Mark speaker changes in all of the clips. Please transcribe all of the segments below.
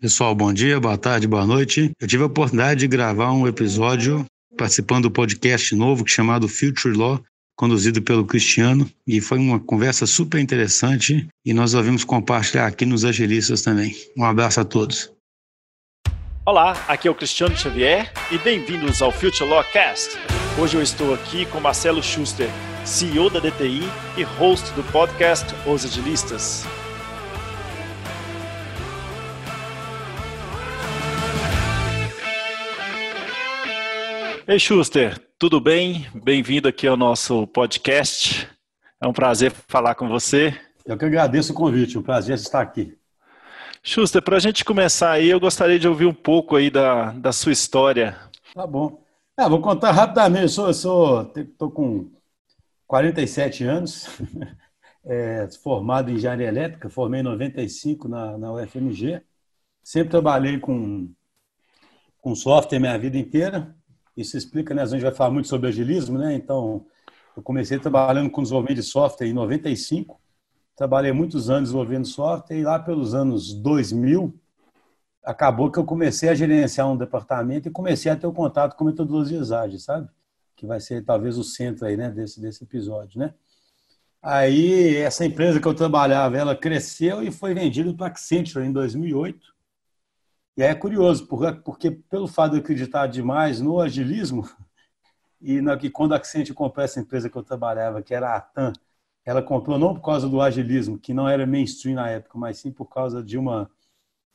Speaker 1: Pessoal, bom dia, boa tarde, boa noite. Eu tive a oportunidade de gravar um episódio participando do podcast novo chamado Future Law, conduzido pelo Cristiano, e foi uma conversa super interessante e nós ouvimos compartilhar aqui nos Agilistas também. Um abraço a todos.
Speaker 2: Olá, aqui é o Cristiano Xavier e bem-vindos ao Future Law Cast. Hoje eu estou aqui com Marcelo Schuster, CEO da DTI e host do podcast Os Agilistas. Ei, Schuster, tudo bem? Bem-vindo aqui ao nosso podcast. É um prazer falar com você.
Speaker 3: Eu que agradeço o convite, um prazer estar aqui.
Speaker 2: Schuster, para a gente começar aí, eu gostaria de ouvir um pouco aí da, da sua história.
Speaker 3: Tá bom. Ah, vou contar rapidamente. Eu sou, sou tô com 47 anos, é, formado em engenharia elétrica, formei em 95 na, na UFMG. Sempre trabalhei com, com software minha vida inteira. Isso explica, né? A gente vai falar muito sobre agilismo, né? Então, eu comecei trabalhando com desenvolvimento de software em 95. Trabalhei muitos anos desenvolvendo software e lá pelos anos 2000 acabou que eu comecei a gerenciar um departamento e comecei a ter o um contato com metodologias ágeis, sabe? Que vai ser talvez o centro aí, né, desse desse episódio, né? Aí essa empresa que eu trabalhava, ela cresceu e foi vendida para Accenture em 2008. E é curioso, porque pelo fato de eu acreditar demais no agilismo, e na, que quando a Accenture comprou essa empresa que eu trabalhava, que era a TAM, ela comprou não por causa do agilismo, que não era mainstream na época, mas sim por causa de uma...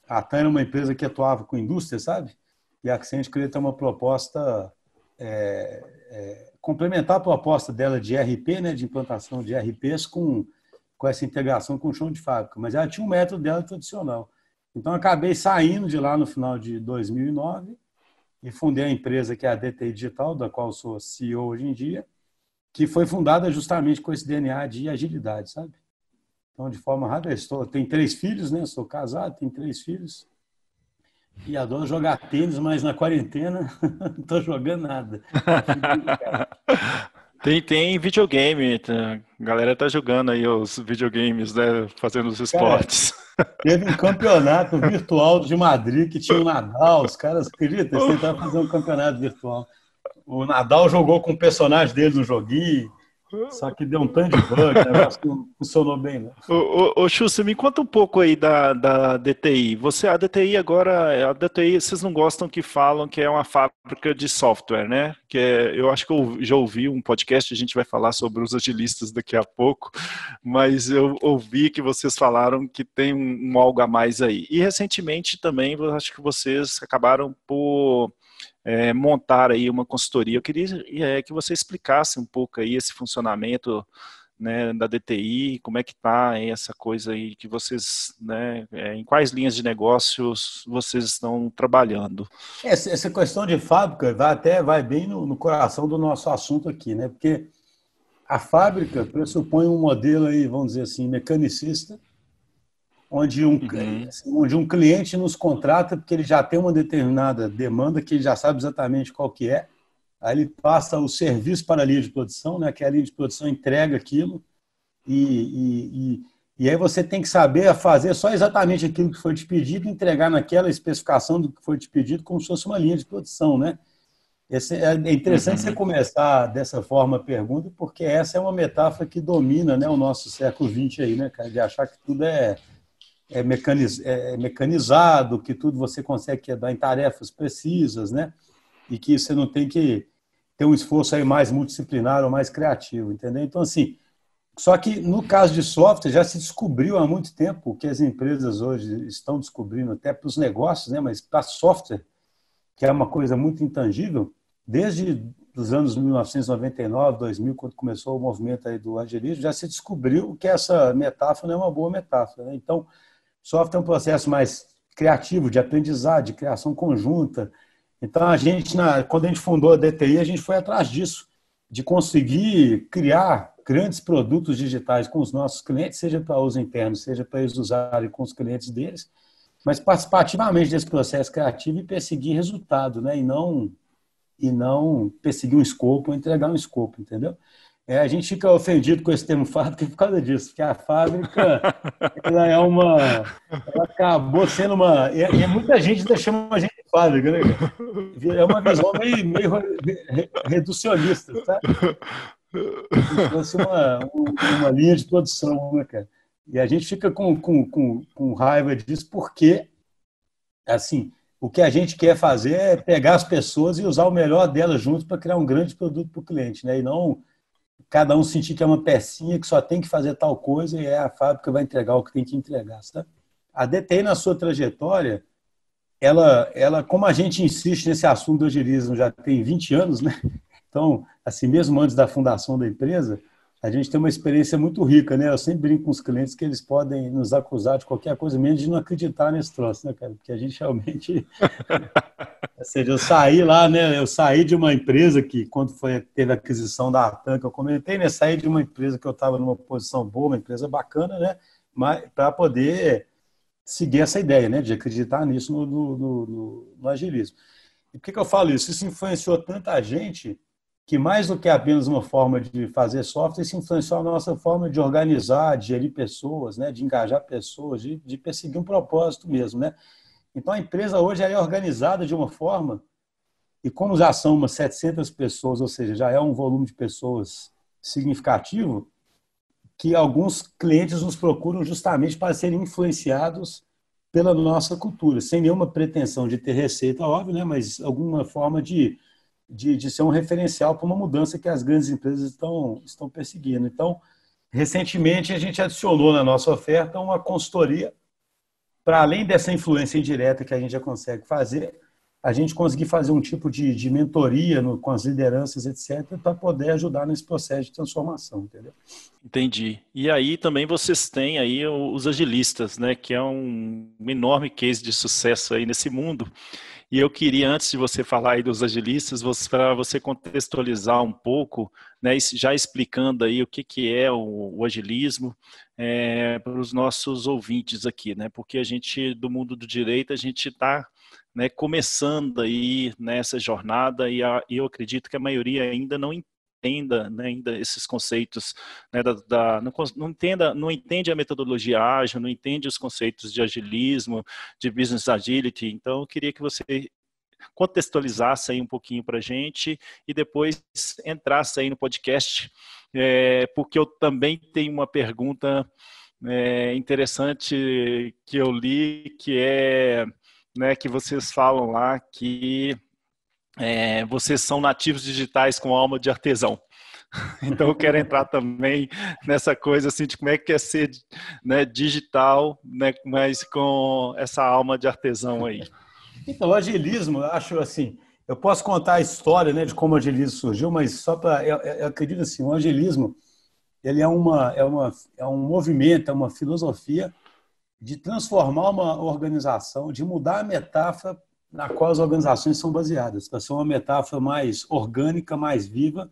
Speaker 3: A TAM era uma empresa que atuava com indústria, sabe? E a Accenture queria ter uma proposta... É, é, complementar a proposta dela de RP, né, de implantação de RPs com, com essa integração com o chão de fábrica. Mas ela tinha um método dela tradicional. Então, acabei saindo de lá no final de 2009 e fundei a empresa que é a DTI Digital, da qual sou CEO hoje em dia, que foi fundada justamente com esse DNA de agilidade, sabe? Então, de forma rápida, estou, tenho três filhos, né? Sou casado, tenho três filhos. E adoro jogar tênis, mas na quarentena não estou jogando nada.
Speaker 2: Tem, tem videogame, tá? a galera tá jogando aí os videogames, né? Fazendo os esportes.
Speaker 3: Cara, teve um campeonato virtual de Madrid que tinha o Nadal, os caras, acreditam, eles tentaram fazer um campeonato virtual. O Nadal jogou com o personagem dele no joguinho. Só que deu um tanto de bug, né? não funcionou bem, né?
Speaker 2: Ô, ô, você me conta um pouco aí da, da DTI. Você, a DTI agora, a DTI, vocês não gostam que falam que é uma fábrica de software, né? Que é, eu acho que eu já ouvi um podcast, a gente vai falar sobre os agilistas daqui a pouco, mas eu ouvi que vocês falaram que tem um, um algo a mais aí. E recentemente também, acho que vocês acabaram por é, montar aí uma consultoria. Eu queria é, que você explicasse um pouco aí esse funcionamento né, da DTI, como é que está essa coisa aí que vocês, né, é, em quais linhas de negócios vocês estão trabalhando?
Speaker 3: Essa, essa questão de fábrica vai até vai bem no, no, coração do nosso assunto aqui, né? Porque a fábrica pressupõe um modelo aí, vamos dizer assim, mecanicista, onde um, uhum. onde um cliente nos contrata porque ele já tem uma determinada demanda que ele já sabe exatamente qual que é. Aí ele passa o serviço para a linha de produção, né, que a linha de produção entrega aquilo e, e, e, e aí você tem que saber fazer só exatamente aquilo que foi te pedido, entregar naquela especificação do que foi te pedido como se fosse uma linha de produção, né? Esse, é, é interessante uhum. você começar dessa forma a pergunta, porque essa é uma metáfora que domina né, o nosso século XX aí, né, cara? De achar que tudo é, é, mecaniz, é, é mecanizado, que tudo você consegue dar em tarefas precisas, né? E que você não tem que ter um esforço aí mais multidisciplinar ou mais criativo, entendeu? Então, assim, só que no caso de software já se descobriu há muito tempo que as empresas hoje estão descobrindo, até para os negócios, né? Mas para software, que é uma coisa muito intangível, desde os anos 1999, 2000, quando começou o movimento aí do agilismo, já se descobriu que essa metáfora não é uma boa metáfora. Né? Então, Software é um processo mais criativo, de aprendizado, de criação conjunta. Então, a gente, na, quando a gente fundou a DTI, a gente foi atrás disso, de conseguir criar grandes produtos digitais com os nossos clientes, seja para uso interno, seja para eles usarem com os clientes deles, mas participativamente desse processo criativo e perseguir resultado, né? E não e não perseguir um escopo, entregar um escopo, entendeu? É, a gente fica ofendido com esse termo fábrica por causa disso, porque a fábrica ela é uma. Ela acabou sendo uma. E, e muita gente ainda chama a gente de fábrica, né? É uma visão meio, meio reducionista, tá? Como se fosse uma, uma linha de produção, né, cara? E a gente fica com, com, com, com raiva disso porque, assim, o que a gente quer fazer é pegar as pessoas e usar o melhor delas juntos para criar um grande produto para o cliente, né? E não cada um sentir que é uma pecinha que só tem que fazer tal coisa e é a fábrica vai entregar o que tem que entregar. Tá? A DTI, na sua trajetória, ela, ela, como a gente insiste nesse assunto do agilismo já tem 20 anos, né? Então, assim, mesmo antes da fundação da empresa, a gente tem uma experiência muito rica, né? Eu sempre brinco com os clientes que eles podem nos acusar de qualquer coisa, menos de não acreditar nesse troço, né, cara? Porque a gente realmente. Ou seja, eu saí lá, né? Eu saí de uma empresa que, quando foi, teve a aquisição da Atan, que eu comentei, né? Saí de uma empresa que eu estava numa posição boa, uma empresa bacana, né? Mas para poder seguir essa ideia, né? De acreditar nisso no, no, no, no agilismo. E por que, que eu falo isso? Isso influenciou tanta gente que mais do que apenas uma forma de fazer software, isso influenciou a nossa forma de organizar, de gerir pessoas, né, de engajar pessoas, de, de perseguir um propósito mesmo. Né? Então, a empresa hoje é organizada de uma forma, e como já são umas 700 pessoas, ou seja, já é um volume de pessoas significativo, que alguns clientes nos procuram justamente para serem influenciados pela nossa cultura, sem nenhuma pretensão de ter receita, óbvio, né, mas alguma forma de de, de ser um referencial para uma mudança que as grandes empresas estão, estão perseguindo. Então, recentemente, a gente adicionou na nossa oferta uma consultoria para além dessa influência indireta que a gente já consegue fazer, a gente conseguir fazer um tipo de, de mentoria no, com as lideranças, etc., para poder ajudar nesse processo de transformação, entendeu?
Speaker 2: Entendi. E aí também vocês têm aí os agilistas, né, que é um enorme case de sucesso aí nesse mundo. E eu queria, antes de você falar aí dos agilistas, para você contextualizar um pouco, né, já explicando aí o que, que é o, o agilismo é, para os nossos ouvintes aqui, né? Porque a gente, do mundo do direito, a gente está né, começando aí nessa jornada e, a, eu acredito que a maioria ainda não entenda né, ainda esses conceitos, né, da, da, não, não, entenda, não entende a metodologia ágil, não entende os conceitos de agilismo, de business agility. Então, eu queria que você contextualizasse aí um pouquinho para a gente e depois entrasse aí no podcast, é, porque eu também tenho uma pergunta é, interessante que eu li, que é né, que vocês falam lá que é, vocês são nativos digitais com alma de artesão. Então eu quero entrar também nessa coisa assim de como é que é ser né, digital, né, mas com essa alma de artesão aí.
Speaker 3: Então, o agilismo, acho assim, eu posso contar a história né, de como o agilismo surgiu, mas só para. Eu, eu, acredito assim, o agilismo ele é, uma, é, uma, é um movimento, é uma filosofia de transformar uma organização, de mudar a metáfora na qual as organizações são baseadas, para ser uma metáfora mais orgânica, mais viva,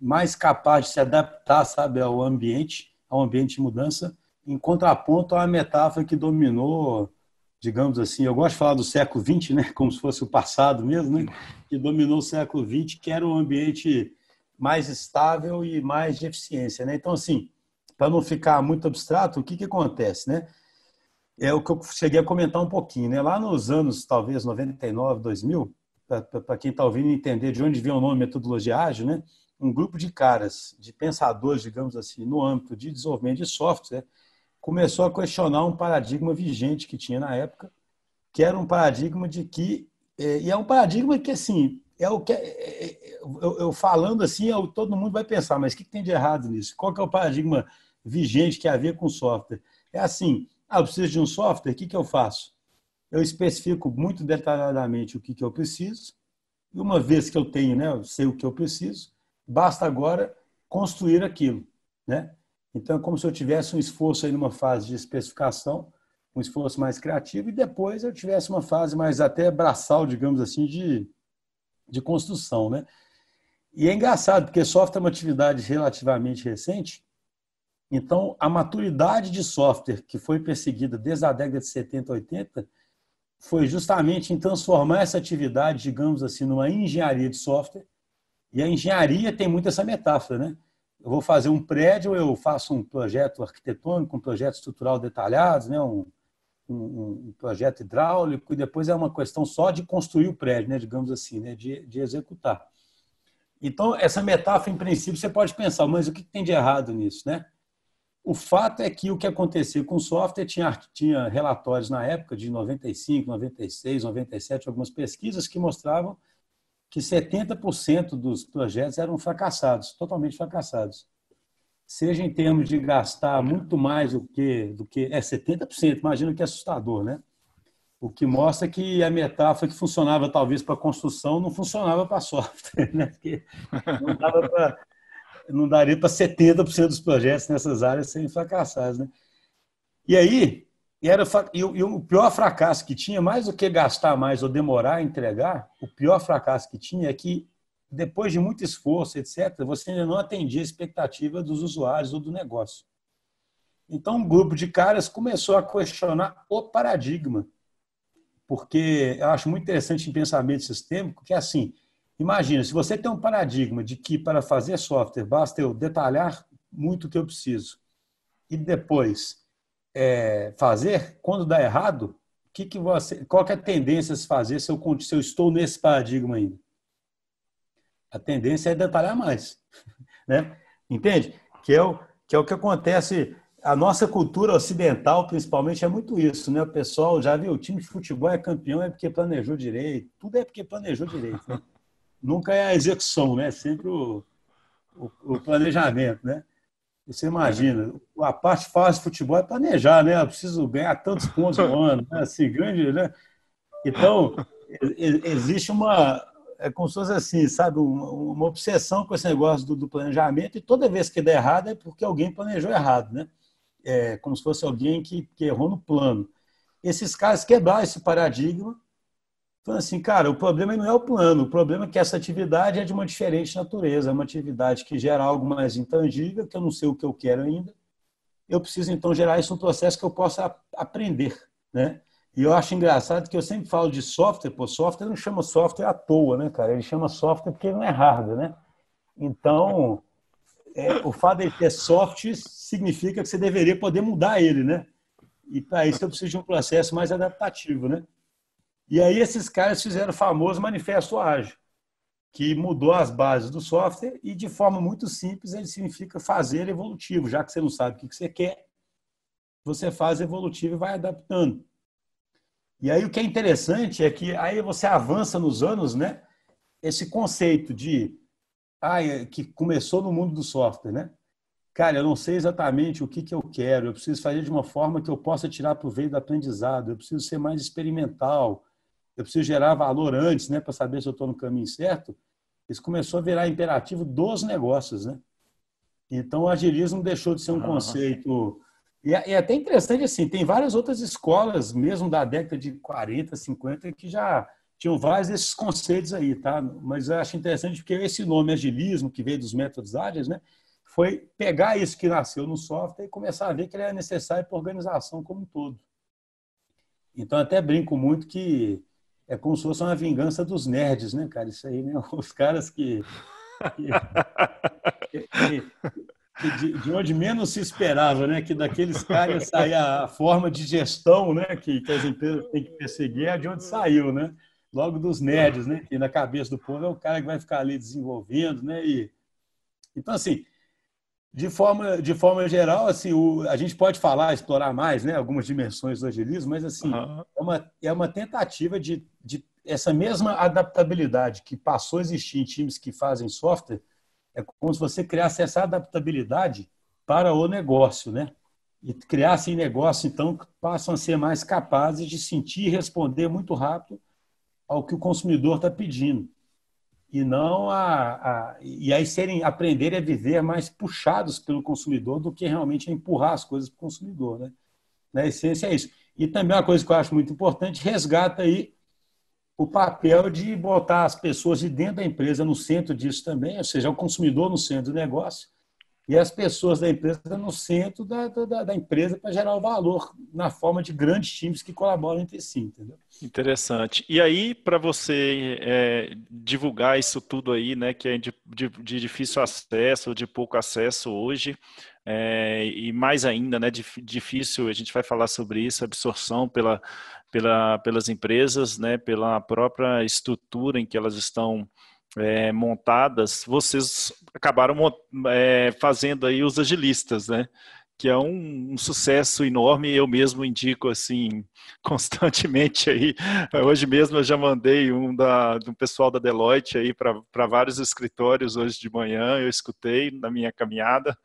Speaker 3: mais capaz de se adaptar, sabe, ao ambiente, ao ambiente de mudança, em contraponto à metáfora que dominou, digamos assim, eu gosto de falar do século XX, né, como se fosse o passado mesmo, né, que dominou o século XX, que era um ambiente mais estável e mais de eficiência, né? Então, assim, para não ficar muito abstrato, o que que acontece, né? É o que eu cheguei a comentar um pouquinho. Né? Lá nos anos, talvez, 99, 2000, para quem está ouvindo entender de onde vem o nome metodologia ágil, né? um grupo de caras, de pensadores, digamos assim, no âmbito de desenvolvimento de software, começou a questionar um paradigma vigente que tinha na época, que era um paradigma de que, é, e é um paradigma que, assim, é o que, é, é, eu, eu, falando assim, eu, todo mundo vai pensar, mas o que, que tem de errado nisso? Qual que é o paradigma vigente que havia com software? É assim, ah, eu preciso de um software, o que, que eu faço? Eu especifico muito detalhadamente o que, que eu preciso, e uma vez que eu tenho, né, eu sei o que eu preciso, basta agora construir aquilo. Né? Então, é como se eu tivesse um esforço aí numa fase de especificação, um esforço mais criativo, e depois eu tivesse uma fase mais até braçal, digamos assim, de, de construção. Né? E é engraçado, porque software é uma atividade relativamente recente, então, a maturidade de software que foi perseguida desde a década de 70, 80, foi justamente em transformar essa atividade, digamos assim, numa engenharia de software. E a engenharia tem muito essa metáfora, né? eu vou fazer um prédio, eu faço um projeto arquitetônico, um projeto estrutural detalhado, né? um, um, um projeto hidráulico, e depois é uma questão só de construir o prédio, né? digamos assim, né? de, de executar. Então, essa metáfora, em princípio, você pode pensar, mas o que tem de errado nisso? Né? O fato é que o que acontecia com o software tinha, tinha relatórios na época de 95, 96, 97, algumas pesquisas que mostravam que 70% dos projetos eram fracassados, totalmente fracassados. Seja em termos de gastar muito mais do que do que é 70%, imagina que é assustador, né? O que mostra que a metáfora que funcionava talvez para construção não funcionava para software, né? Porque não dava para não daria para 70% dos projetos nessas áreas serem fracassados, né? E aí, era, o, e o pior fracasso que tinha, mais do que gastar mais ou demorar a entregar, o pior fracasso que tinha é que, depois de muito esforço, etc., você ainda não atendia a expectativa dos usuários ou do negócio. Então, um grupo de caras começou a questionar o paradigma, porque eu acho muito interessante em pensamento sistêmico que é assim, imagina, se você tem um paradigma de que para fazer software basta eu detalhar muito o que eu preciso e depois é, fazer, quando dá errado, que que você, qual que é a tendência a se fazer se eu, se eu estou nesse paradigma ainda? A tendência é detalhar mais. Né? Entende? Que é, o, que é o que acontece. A nossa cultura ocidental, principalmente, é muito isso. Né? O pessoal já viu, o time de futebol é campeão é porque planejou direito. Tudo é porque planejou direito. Né? Nunca é a execução, né? sempre o, o, o planejamento. Né? Você imagina, a parte fácil de futebol é planejar, né? Eu preciso ganhar tantos pontos no ano, né? assim, grande, né? Então, existe uma, é como se fosse assim, sabe, uma, uma obsessão com esse negócio do, do, planejamento e toda vez que der errado é porque alguém planejou errado, né? É como se fosse alguém que, que errou no plano. Esses caras quebraram esse paradigma Falando assim, cara, o problema não é o plano, o problema é que essa atividade é de uma diferente natureza, é uma atividade que gera algo mais intangível, que eu não sei o que eu quero ainda. Eu preciso, então, gerar isso um processo que eu possa aprender, né? E eu acho engraçado que eu sempre falo de software, pô, software não chama software à toa, né, cara? Ele chama software porque não é hardware, né? Então, é, o fato de ele ter software significa que você deveria poder mudar ele, né? E para isso eu preciso de um processo mais adaptativo, né? E aí esses caras fizeram o famoso manifesto ágil, que mudou as bases do software e de forma muito simples ele significa fazer evolutivo, já que você não sabe o que você quer, você faz evolutivo e vai adaptando. E aí o que é interessante é que aí você avança nos anos, né? Esse conceito de ah, que começou no mundo do software, né? Cara, eu não sei exatamente o que, que eu quero, eu preciso fazer de uma forma que eu possa tirar proveito do aprendizado, eu preciso ser mais experimental, eu preciso gerar valor antes, né, para saber se eu estou no caminho certo. Isso começou a virar imperativo dos negócios, né? Então, o agilismo deixou de ser um conceito. E é, é até interessante assim, tem várias outras escolas, mesmo da década de 40, 50, que já tinham vários desses conceitos aí, tá? Mas eu acho interessante porque esse nome agilismo, que veio dos métodos ágeis, né? Foi pegar isso que nasceu no software e começar a ver que ele é necessário para a organização como um todo. Então, até brinco muito que é como se fosse uma vingança dos nerds, né, cara? Isso aí, né? Os caras que. que, que, que de, de, onde menos se esperava, né? Que daqueles caras saía a forma de gestão, né? Que, que as empresas têm que perseguir, é de onde saiu, né? Logo dos nerds, né? Que na cabeça do povo é o cara que vai ficar ali desenvolvendo, né? E, então, assim, de forma, de forma geral, assim, o, a gente pode falar, explorar mais né, algumas dimensões do agilismo, mas assim, uhum. é, uma, é uma tentativa de, de essa mesma adaptabilidade que passou a existir em times que fazem software, é como se você criasse essa adaptabilidade para o negócio, né? E criassem negócio, então, passam a ser mais capazes de sentir e responder muito rápido ao que o consumidor está pedindo e não a, a, e aí serem aprenderem a viver mais puxados pelo consumidor do que realmente empurrar as coisas para o consumidor, né? Na essência é isso. E também uma coisa que eu acho muito importante, resgata aí o papel de botar as pessoas de dentro da empresa no centro disso também, ou seja, o consumidor no centro do negócio e as pessoas da empresa no centro da, da, da empresa para gerar o valor na forma de grandes times que colaboram entre si, entendeu?
Speaker 2: Interessante. E aí, para você é, divulgar isso tudo aí, né, que é de, de, de difícil acesso, de pouco acesso hoje, é, e mais ainda, né, difícil, a gente vai falar sobre isso, absorção pela, pela, pelas empresas, né, pela própria estrutura em que elas estão é, montadas, vocês acabaram é, fazendo aí os agilistas, né? Que é um, um, sucesso enorme. Eu mesmo indico assim constantemente aí. Hoje mesmo eu já mandei um da do pessoal da Deloitte aí para vários escritórios hoje de manhã. Eu escutei na minha caminhada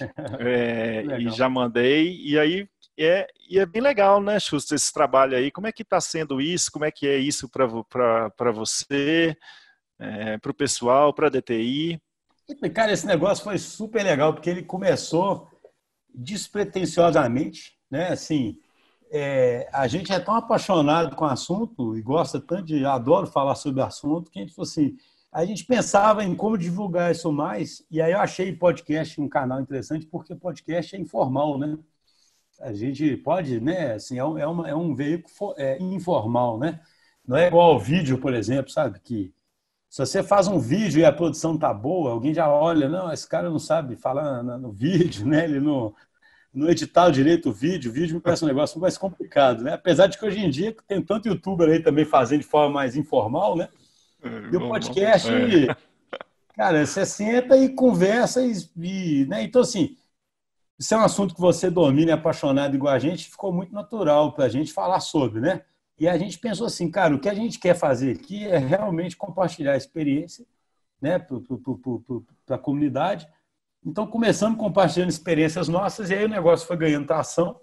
Speaker 2: é, e já mandei. E aí é, e é bem legal, né, Xusto, esse trabalho aí. Como é que está sendo isso? Como é que é isso para você? É, para o pessoal, para a DTI.
Speaker 3: Cara, esse negócio foi super legal, porque ele começou despretensiosamente, né? Assim, é, a gente é tão apaixonado com o assunto e gosta tanto de, adoro falar sobre o assunto, que a gente falou assim, a gente pensava em como divulgar isso mais, e aí eu achei podcast um canal interessante, porque podcast é informal, né? A gente pode, né? Assim, é, um, é, uma, é um veículo é, informal, né? Não é igual ao vídeo, por exemplo, sabe? Que se você faz um vídeo e a produção tá boa, alguém já olha, não, esse cara não sabe falar no vídeo, né? Ele não, não editar direito o vídeo, o vídeo me parece um negócio mais complicado, né? Apesar de que hoje em dia tem tanto youtuber aí também fazendo de forma mais informal, né? E o podcast, é. cara, você senta e conversa e, e, né? Então, assim, isso é um assunto que você domina e é apaixonado igual a gente, ficou muito natural para a gente falar sobre, né? E a gente pensou assim, cara, o que a gente quer fazer aqui é realmente compartilhar a experiência né, para a comunidade. Então, começamos compartilhando experiências nossas, e aí o negócio foi ganhando tração.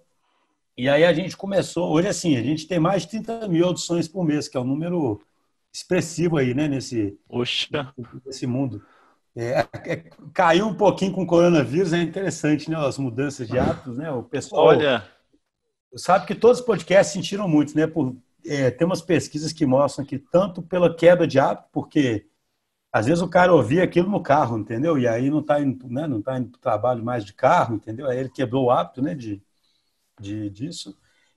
Speaker 3: E aí a gente começou, hoje assim, a gente tem mais de 30 mil audições por mês, que é um número expressivo aí, né, nesse,
Speaker 2: Oxa.
Speaker 3: nesse mundo. É, é, caiu um pouquinho com o coronavírus, é interessante, né, as mudanças de hábitos, né, o pessoal...
Speaker 2: Olha,
Speaker 3: sabe que todos os podcasts sentiram muito, né? Por, é, tem umas pesquisas que mostram que tanto pela queda de hábito, porque às vezes o cara ouvia aquilo no carro, entendeu? E aí não está indo, né, não tá indo para o trabalho mais de carro, entendeu? Aí ele quebrou o hábito né, de, de, disso.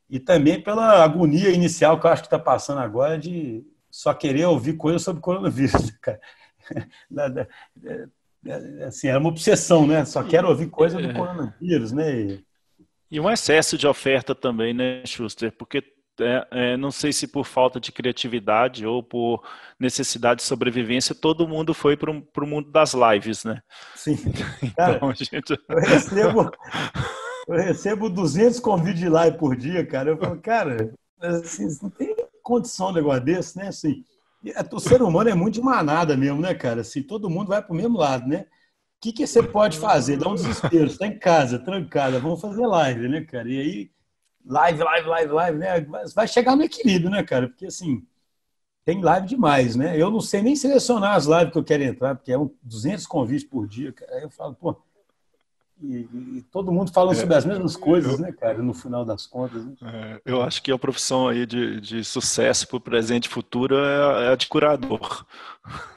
Speaker 3: E também pela agonia inicial que eu acho que está passando agora de só querer ouvir coisas sobre coronavírus, cara. Assim, era uma obsessão, né? Só quero ouvir coisa do é. coronavírus, né?
Speaker 2: E um excesso de oferta também, né, Schuster? Porque é, é, não sei se por falta de criatividade ou por necessidade de sobrevivência, todo mundo foi para o mundo das lives, né?
Speaker 3: Sim. Cara, então, gente... eu, recebo, eu recebo 200 convites de live por dia, cara. Eu falo, cara, assim, não tem condição um negócio desse, né? Assim, o ser humano é muito de manada mesmo, né, cara? Assim, todo mundo vai para o mesmo lado, né? O que, que você pode fazer? Dá um desespero, está em casa, trancada, vamos fazer live, né, cara? E aí, live, live, live, live, né? Vai chegar no equilíbrio, né, cara? Porque assim, tem live demais, né? Eu não sei nem selecionar as lives que eu quero entrar, porque é um 200 convites por dia, cara. Aí eu falo, pô, e, e, todo mundo falando é, sobre as mesmas coisas, eu, né, cara, no final das contas. Né?
Speaker 2: É, eu acho que a profissão aí de, de sucesso para o presente e futuro é, é, a de curador.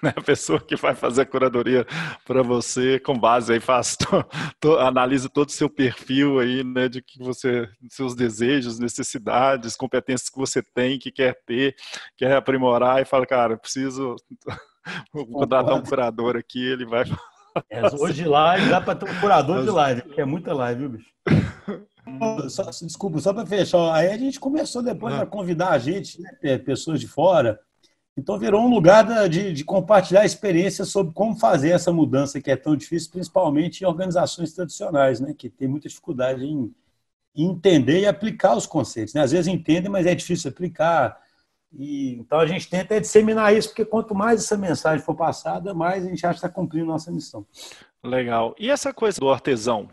Speaker 2: Né? A pessoa que vai fazer a curadoria para você com base aí, faz to, to, analisa todo o seu perfil aí, né, de que você, seus desejos, necessidades, competências que você tem, que quer ter, quer aprimorar e fala, cara, preciso vou contratar um curador aqui, ele vai
Speaker 3: é, hoje live dá para ter um curador de live, que é muita live, viu, bicho? Só, desculpa, só para fechar. Aí a gente começou depois a convidar a gente, né, pessoas de fora. Então virou um lugar de, de compartilhar experiências sobre como fazer essa mudança que é tão difícil, principalmente em organizações tradicionais, né, que tem muita dificuldade em, em entender e aplicar os conceitos. Né? Às vezes entendem, mas é difícil aplicar e, então a gente tenta disseminar isso, porque quanto mais essa mensagem for passada, mais a gente acha que está cumprindo nossa missão.
Speaker 2: Legal. E essa coisa do artesão?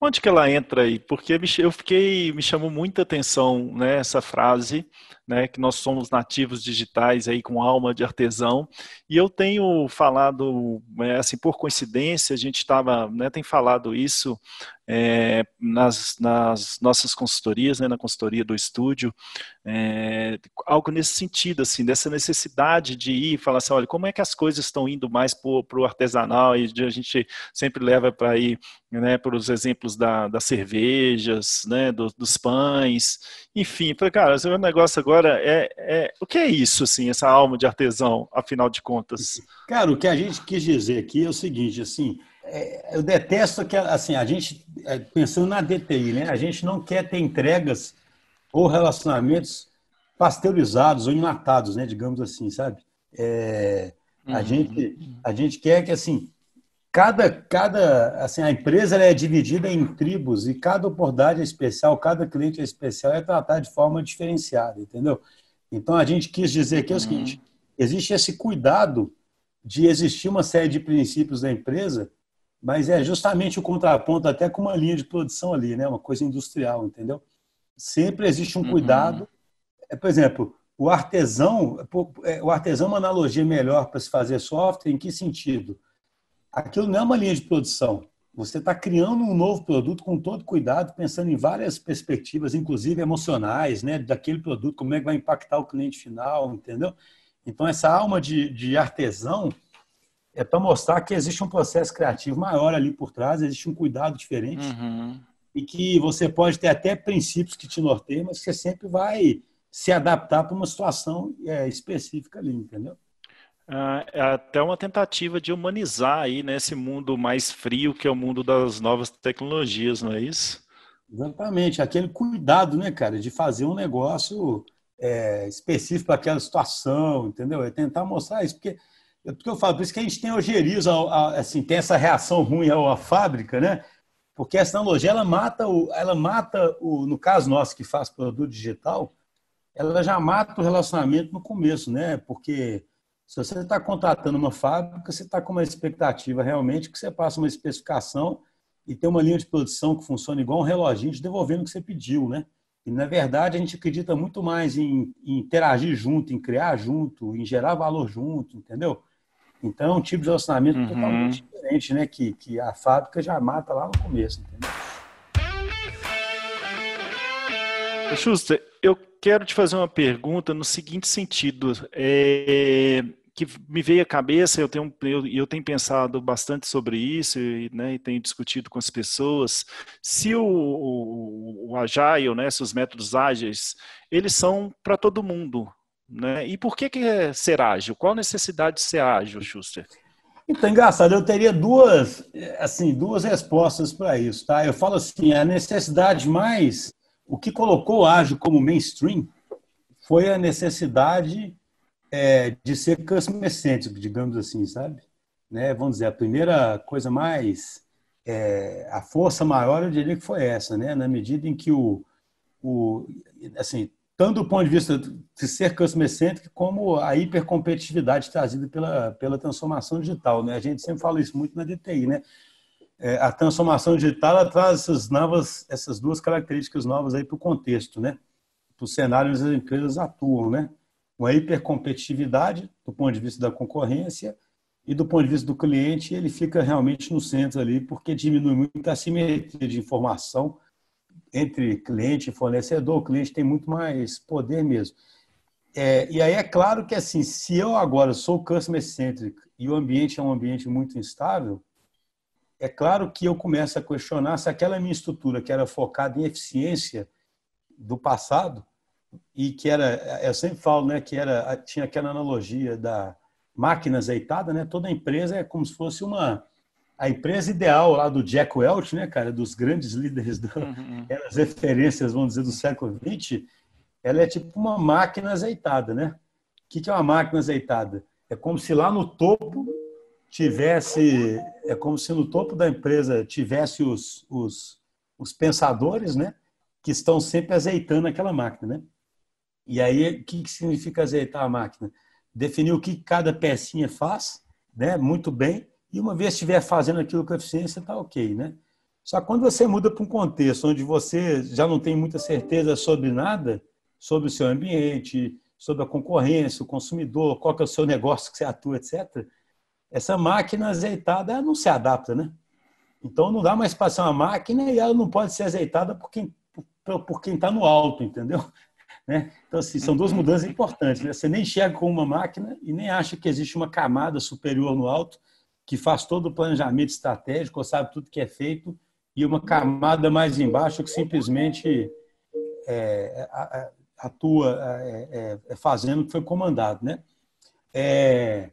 Speaker 2: Onde que ela entra aí? Porque eu fiquei, me chamou muita atenção né, essa frase, né, que nós somos nativos digitais aí com alma de artesão. E eu tenho falado, é, assim, por coincidência, a gente estava, né, tem falado isso é, nas, nas, nossas consultorias, né, na consultoria do estúdio, É, algo nesse sentido, assim, dessa necessidade de ir e falar assim, olha, como é que as coisas estão indo mais para o artesanal e a gente sempre leva para ir né, para os exemplos da, das cervejas, né, do, dos pães, enfim, falei, cara, o negócio agora é, é, o que é isso, assim, essa alma de artesão, afinal de contas?
Speaker 3: Cara, o que a gente quis dizer aqui é o seguinte, assim, eu detesto que, assim, a gente, é, pensando na DTI, né, a gente não quer ter entregas ou relacionamentos pasteurizados ou enlatados, né, digamos assim, sabe? É, a, uhum. gente, a gente quer que, assim, cada, cada assim, a empresa é dividida em tribos e cada oportunidade é especial, cada cliente é especial, é tratado de forma diferenciada, entendeu? Então, a gente quis dizer aqui é o seguinte, uhum. existe esse cuidado de existir uma série de princípios da empresa, mas é justamente o contraponto até com uma linha de produção ali, né? Uma coisa industrial, entendeu? sempre existe um uhum. cuidado. Uhum. Por exemplo, o artesão, é, o artesão é uma analogia melhor para se fazer software, em que sentido? Aquilo não é uma linha de produção. Você está criando um novo produto com todo cuidado, pensando em várias perspectivas, inclusive emocionais, né, daquele produto, como é que vai impactar o cliente final, entendeu? Então, essa alma de, de artesão é para mostrar que existe um processo criativo maior ali por trás, existe um cuidado diferente. Uhum e que você pode ter até princípios que te norteiam, mas você sempre vai se adaptar para uma situação é, específica ali, entendeu?
Speaker 2: É até uma tentativa de humanizar aí nesse né, mundo mais frio que é o mundo das novas tecnologias, não é isso?
Speaker 3: Exatamente, aquele cuidado, né, cara, de fazer um negócio é, específico para aquela situação, entendeu? É tentar mostrar isso, porque, é porque eu falo, por isso que a gente tem ojeriza, assim, tem essa reação ruim à fábrica, né? porque essa analogia ela mata o, ela mata o, no caso nosso que faz produto digital, ela já mata o relacionamento no começo, né? Porque se você está contratando uma fábrica, você está com uma expectativa realmente que você passa uma especificação e tem uma linha de produção que funciona igual um reloginho te devolvendo o que você pediu, né? E na verdade a gente acredita muito mais em, em interagir junto, em criar junto, em gerar valor junto, entendeu? Então, é um tipo de relacionamento uhum. totalmente diferente, né? Que, que a fábrica já mata lá no começo, entendeu?
Speaker 2: Schuster, eu quero te fazer uma pergunta no seguinte sentido. É, que me veio à cabeça, eu tenho, eu, eu tenho pensado bastante sobre isso e, né, e tenho discutido com as pessoas, se o, o, o Agile, né, se os métodos ágeis, eles são para todo mundo, né? E por que, que é ser ágil? Qual a necessidade de ser ágil, Schuster?
Speaker 3: Então, engraçado, eu teria duas, assim, duas respostas para isso, tá? Eu falo assim, a necessidade mais, o que colocou o ágil como mainstream foi a necessidade é, de ser customer centric, digamos assim, sabe? Né? Vamos dizer, a primeira coisa mais, é, a força maior, eu diria que foi essa, né? Na medida em que o, o assim, tanto do ponto de vista de ser customer centric, como a hipercompetitividade trazida pela, pela transformação digital. Né? A gente sempre fala isso muito na DTI. Né? É, a transformação digital traz essas, novas, essas duas características novas para o contexto, né? para o cenário onde as empresas atuam. Né? Uma hipercompetitividade do ponto de vista da concorrência e do ponto de vista do cliente, ele fica realmente no centro ali, porque diminui muito a simetria de informação entre cliente e fornecedor, o cliente tem muito mais poder mesmo. É, e aí é claro que assim, se eu agora sou customer centric e o ambiente é um ambiente muito instável, é claro que eu começo a questionar se aquela minha estrutura que era focada em eficiência do passado e que era, eu sempre falo, né, que era tinha aquela analogia da máquina azeitada, né? Toda empresa é como se fosse uma a empresa ideal lá do Jack Welch, né, cara, dos grandes líderes, do, uhum. as referências, vamos dizer, do século XX, ela é tipo uma máquina azeitada, né? O que é uma máquina azeitada? É como se lá no topo tivesse, é como se no topo da empresa tivesse os, os, os pensadores, né, que estão sempre azeitando aquela máquina, né? E aí, o que significa azeitar a máquina? Definir o que cada pecinha faz, né, muito bem, e uma vez estiver fazendo aquilo com eficiência, está ok, né? Só que quando você muda para um contexto onde você já não tem muita certeza sobre nada, sobre o seu ambiente, sobre a concorrência, o consumidor, qual que é o seu negócio que você atua, etc., essa máquina azeitada não se adapta, né? Então não dá mais para ser uma máquina e ela não pode ser azeitada por quem por quem está no alto, entendeu? Né? Então, assim, são duas mudanças importantes. Né? Você nem chega com uma máquina e nem acha que existe uma camada superior no alto que faz todo o planejamento estratégico, sabe tudo que é feito, e uma camada mais embaixo que simplesmente é, atua é, é, é, fazendo o que foi comandado. Né? É,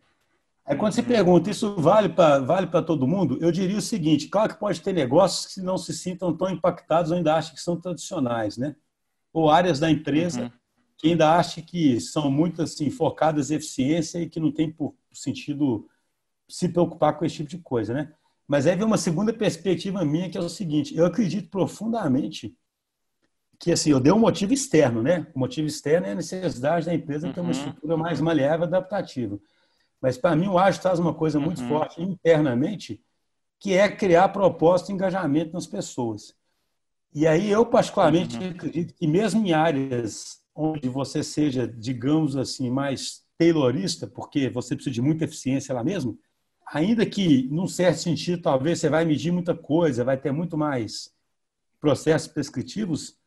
Speaker 3: Aí quando você pergunta, isso vale para vale todo mundo? Eu diria o seguinte, claro que pode ter negócios que não se sintam tão impactados ou ainda acham que são tradicionais, né? Ou áreas da empresa uhum. que ainda acham que são muito assim, focadas em eficiência e que não tem por sentido se preocupar com esse tipo de coisa, né? Mas aí vem uma segunda perspectiva minha, que é o seguinte, eu acredito profundamente que assim, eu dei um motivo externo, né? O motivo externo é a necessidade da empresa ter uma uhum. estrutura mais maleável e adaptativa. Mas, para mim, o ágil traz uma coisa muito uhum. forte internamente, que é criar proposta e engajamento nas pessoas. E aí eu, particularmente, uhum. acredito que mesmo em áreas onde você seja, digamos assim, mais taylorista, porque você precisa de muita eficiência lá mesmo, ainda que, num certo sentido, talvez você vai medir muita coisa, vai ter muito mais processos prescritivos,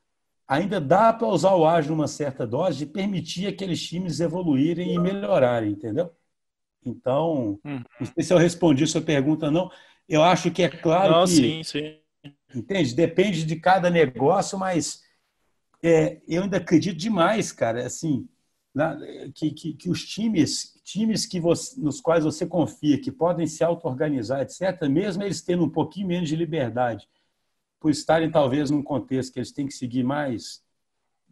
Speaker 3: ainda dá para usar o ágil numa certa dose de permitir aqueles times evoluírem e melhorarem, entendeu? Então, uhum. não sei se eu respondi sua pergunta, não. Eu acho que é claro não, que.
Speaker 2: Sim, sim.
Speaker 3: Entende? Depende de cada negócio, mas é, eu ainda acredito demais, cara, assim, na, que, que, que, os times, times que você, nos quais você confia, que podem se auto-organizar, etc., mesmo eles tendo um pouquinho menos de liberdade, por estarem talvez num contexto que eles têm que seguir mais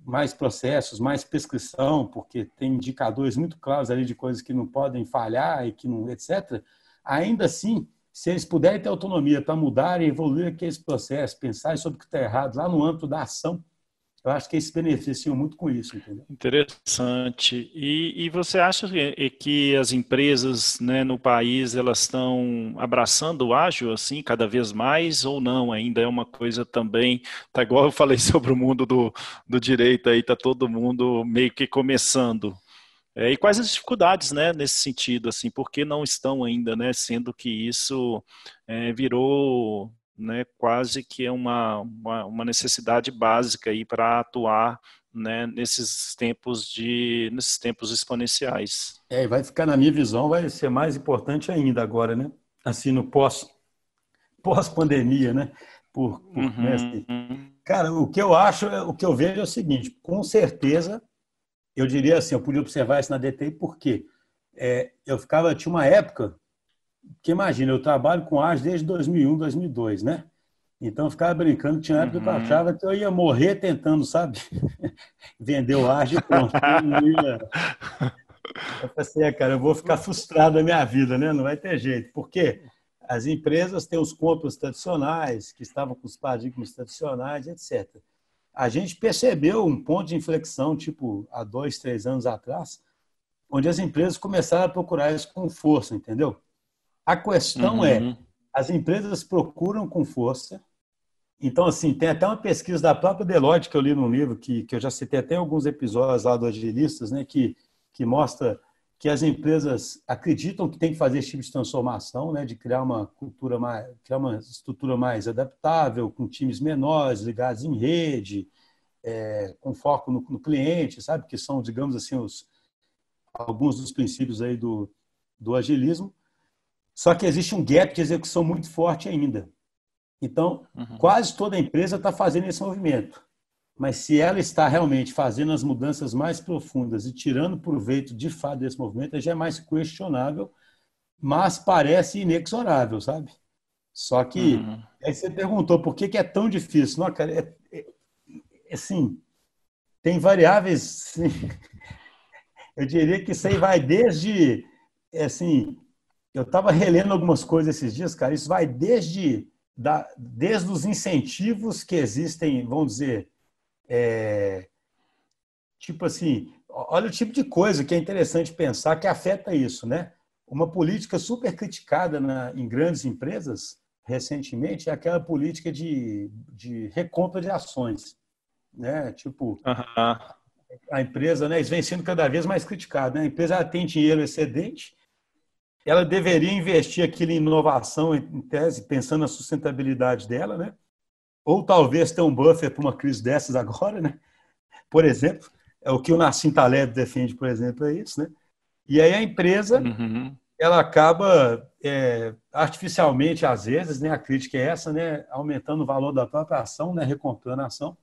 Speaker 3: mais processos, mais prescrição, porque tem indicadores muito claros ali de coisas que não podem falhar e que não, etc. Ainda assim, se eles puderem ter autonomia para mudar e evoluir aqueles processos, pensar sobre o que está errado lá no âmbito da ação, eu acho que eles se beneficiam muito com isso. Entendeu?
Speaker 2: Interessante. E, e você acha que, que as empresas né, no país elas estão abraçando o ágil assim cada vez mais ou não? Ainda é uma coisa também, tá igual eu falei sobre o mundo do, do direito aí, tá todo mundo meio que começando. É, e quais as dificuldades, né, nesse sentido, assim, por que não estão ainda, né, sendo que isso é, virou né, quase que é uma, uma, uma necessidade básica para atuar né, nesses tempos de nesses tempos exponenciais.
Speaker 3: É, vai ficar na minha visão, vai ser mais importante ainda agora, né? Assim no pós pós pandemia, né? Por, por uhum. né, assim. cara, o que eu acho, o que eu vejo é o seguinte: com certeza, eu diria assim, eu podia observar isso na DTI porque é, eu ficava tinha uma época que imagina, eu trabalho com arte desde 2001, 2002, né? Então eu ficava brincando, tinha época uhum. que eu uhum. achava que eu ia morrer tentando, sabe? Vender o arte e pronto. Eu, ia... eu pensei, é, cara, eu vou ficar frustrado na minha vida, né? Não vai ter jeito. Por quê? As empresas têm os compras tradicionais, que estavam com os paradigmas tradicionais, etc. A gente percebeu um ponto de inflexão, tipo, há dois, três anos atrás, onde as empresas começaram a procurar isso com força, entendeu? A questão é, uhum. é, as empresas procuram com força. Então, assim, tem até uma pesquisa da própria Deloitte que eu li no livro, que, que eu já citei até alguns episódios lá do Agilistas, né, que, que mostra que as empresas acreditam que tem que fazer esse tipo de transformação, né, de criar uma cultura mais, criar uma estrutura mais adaptável, com times menores, ligados em rede, é, com foco no, no, cliente, sabe, que são, digamos assim, os, alguns dos princípios aí do, do agilismo. Só que existe um gap de execução muito forte ainda. Então, uhum. quase toda empresa está fazendo esse movimento. Mas se ela está realmente fazendo as mudanças mais profundas e tirando proveito de fato desse movimento, já é mais questionável, mas parece inexorável, sabe? Só que, uhum. aí você perguntou por que, que é tão difícil. Não, cara, é, é, é assim, tem variáveis. Assim, eu diria que isso aí vai desde assim, eu estava relendo algumas coisas esses dias, cara. Isso vai desde, da, desde os incentivos que existem, vamos dizer, é, tipo assim, olha o tipo de coisa que é interessante pensar que afeta isso, né? Uma política super criticada na, em grandes empresas recentemente é aquela política de, de recompra de ações, né? Tipo, a empresa, né? Isso vem sendo cada vez mais criticado, né? A empresa tem dinheiro excedente ela deveria investir aquilo em inovação, em tese, pensando na sustentabilidade dela, né? Ou talvez ter um buffer para uma crise dessas agora, né? Por exemplo, É o que o Nassim Taleb defende, por exemplo, é isso, né? E aí a empresa, uhum. ela acaba é, artificialmente, às vezes, né? A crítica é essa, né? Aumentando o valor da própria ação, né? Recontando a ação.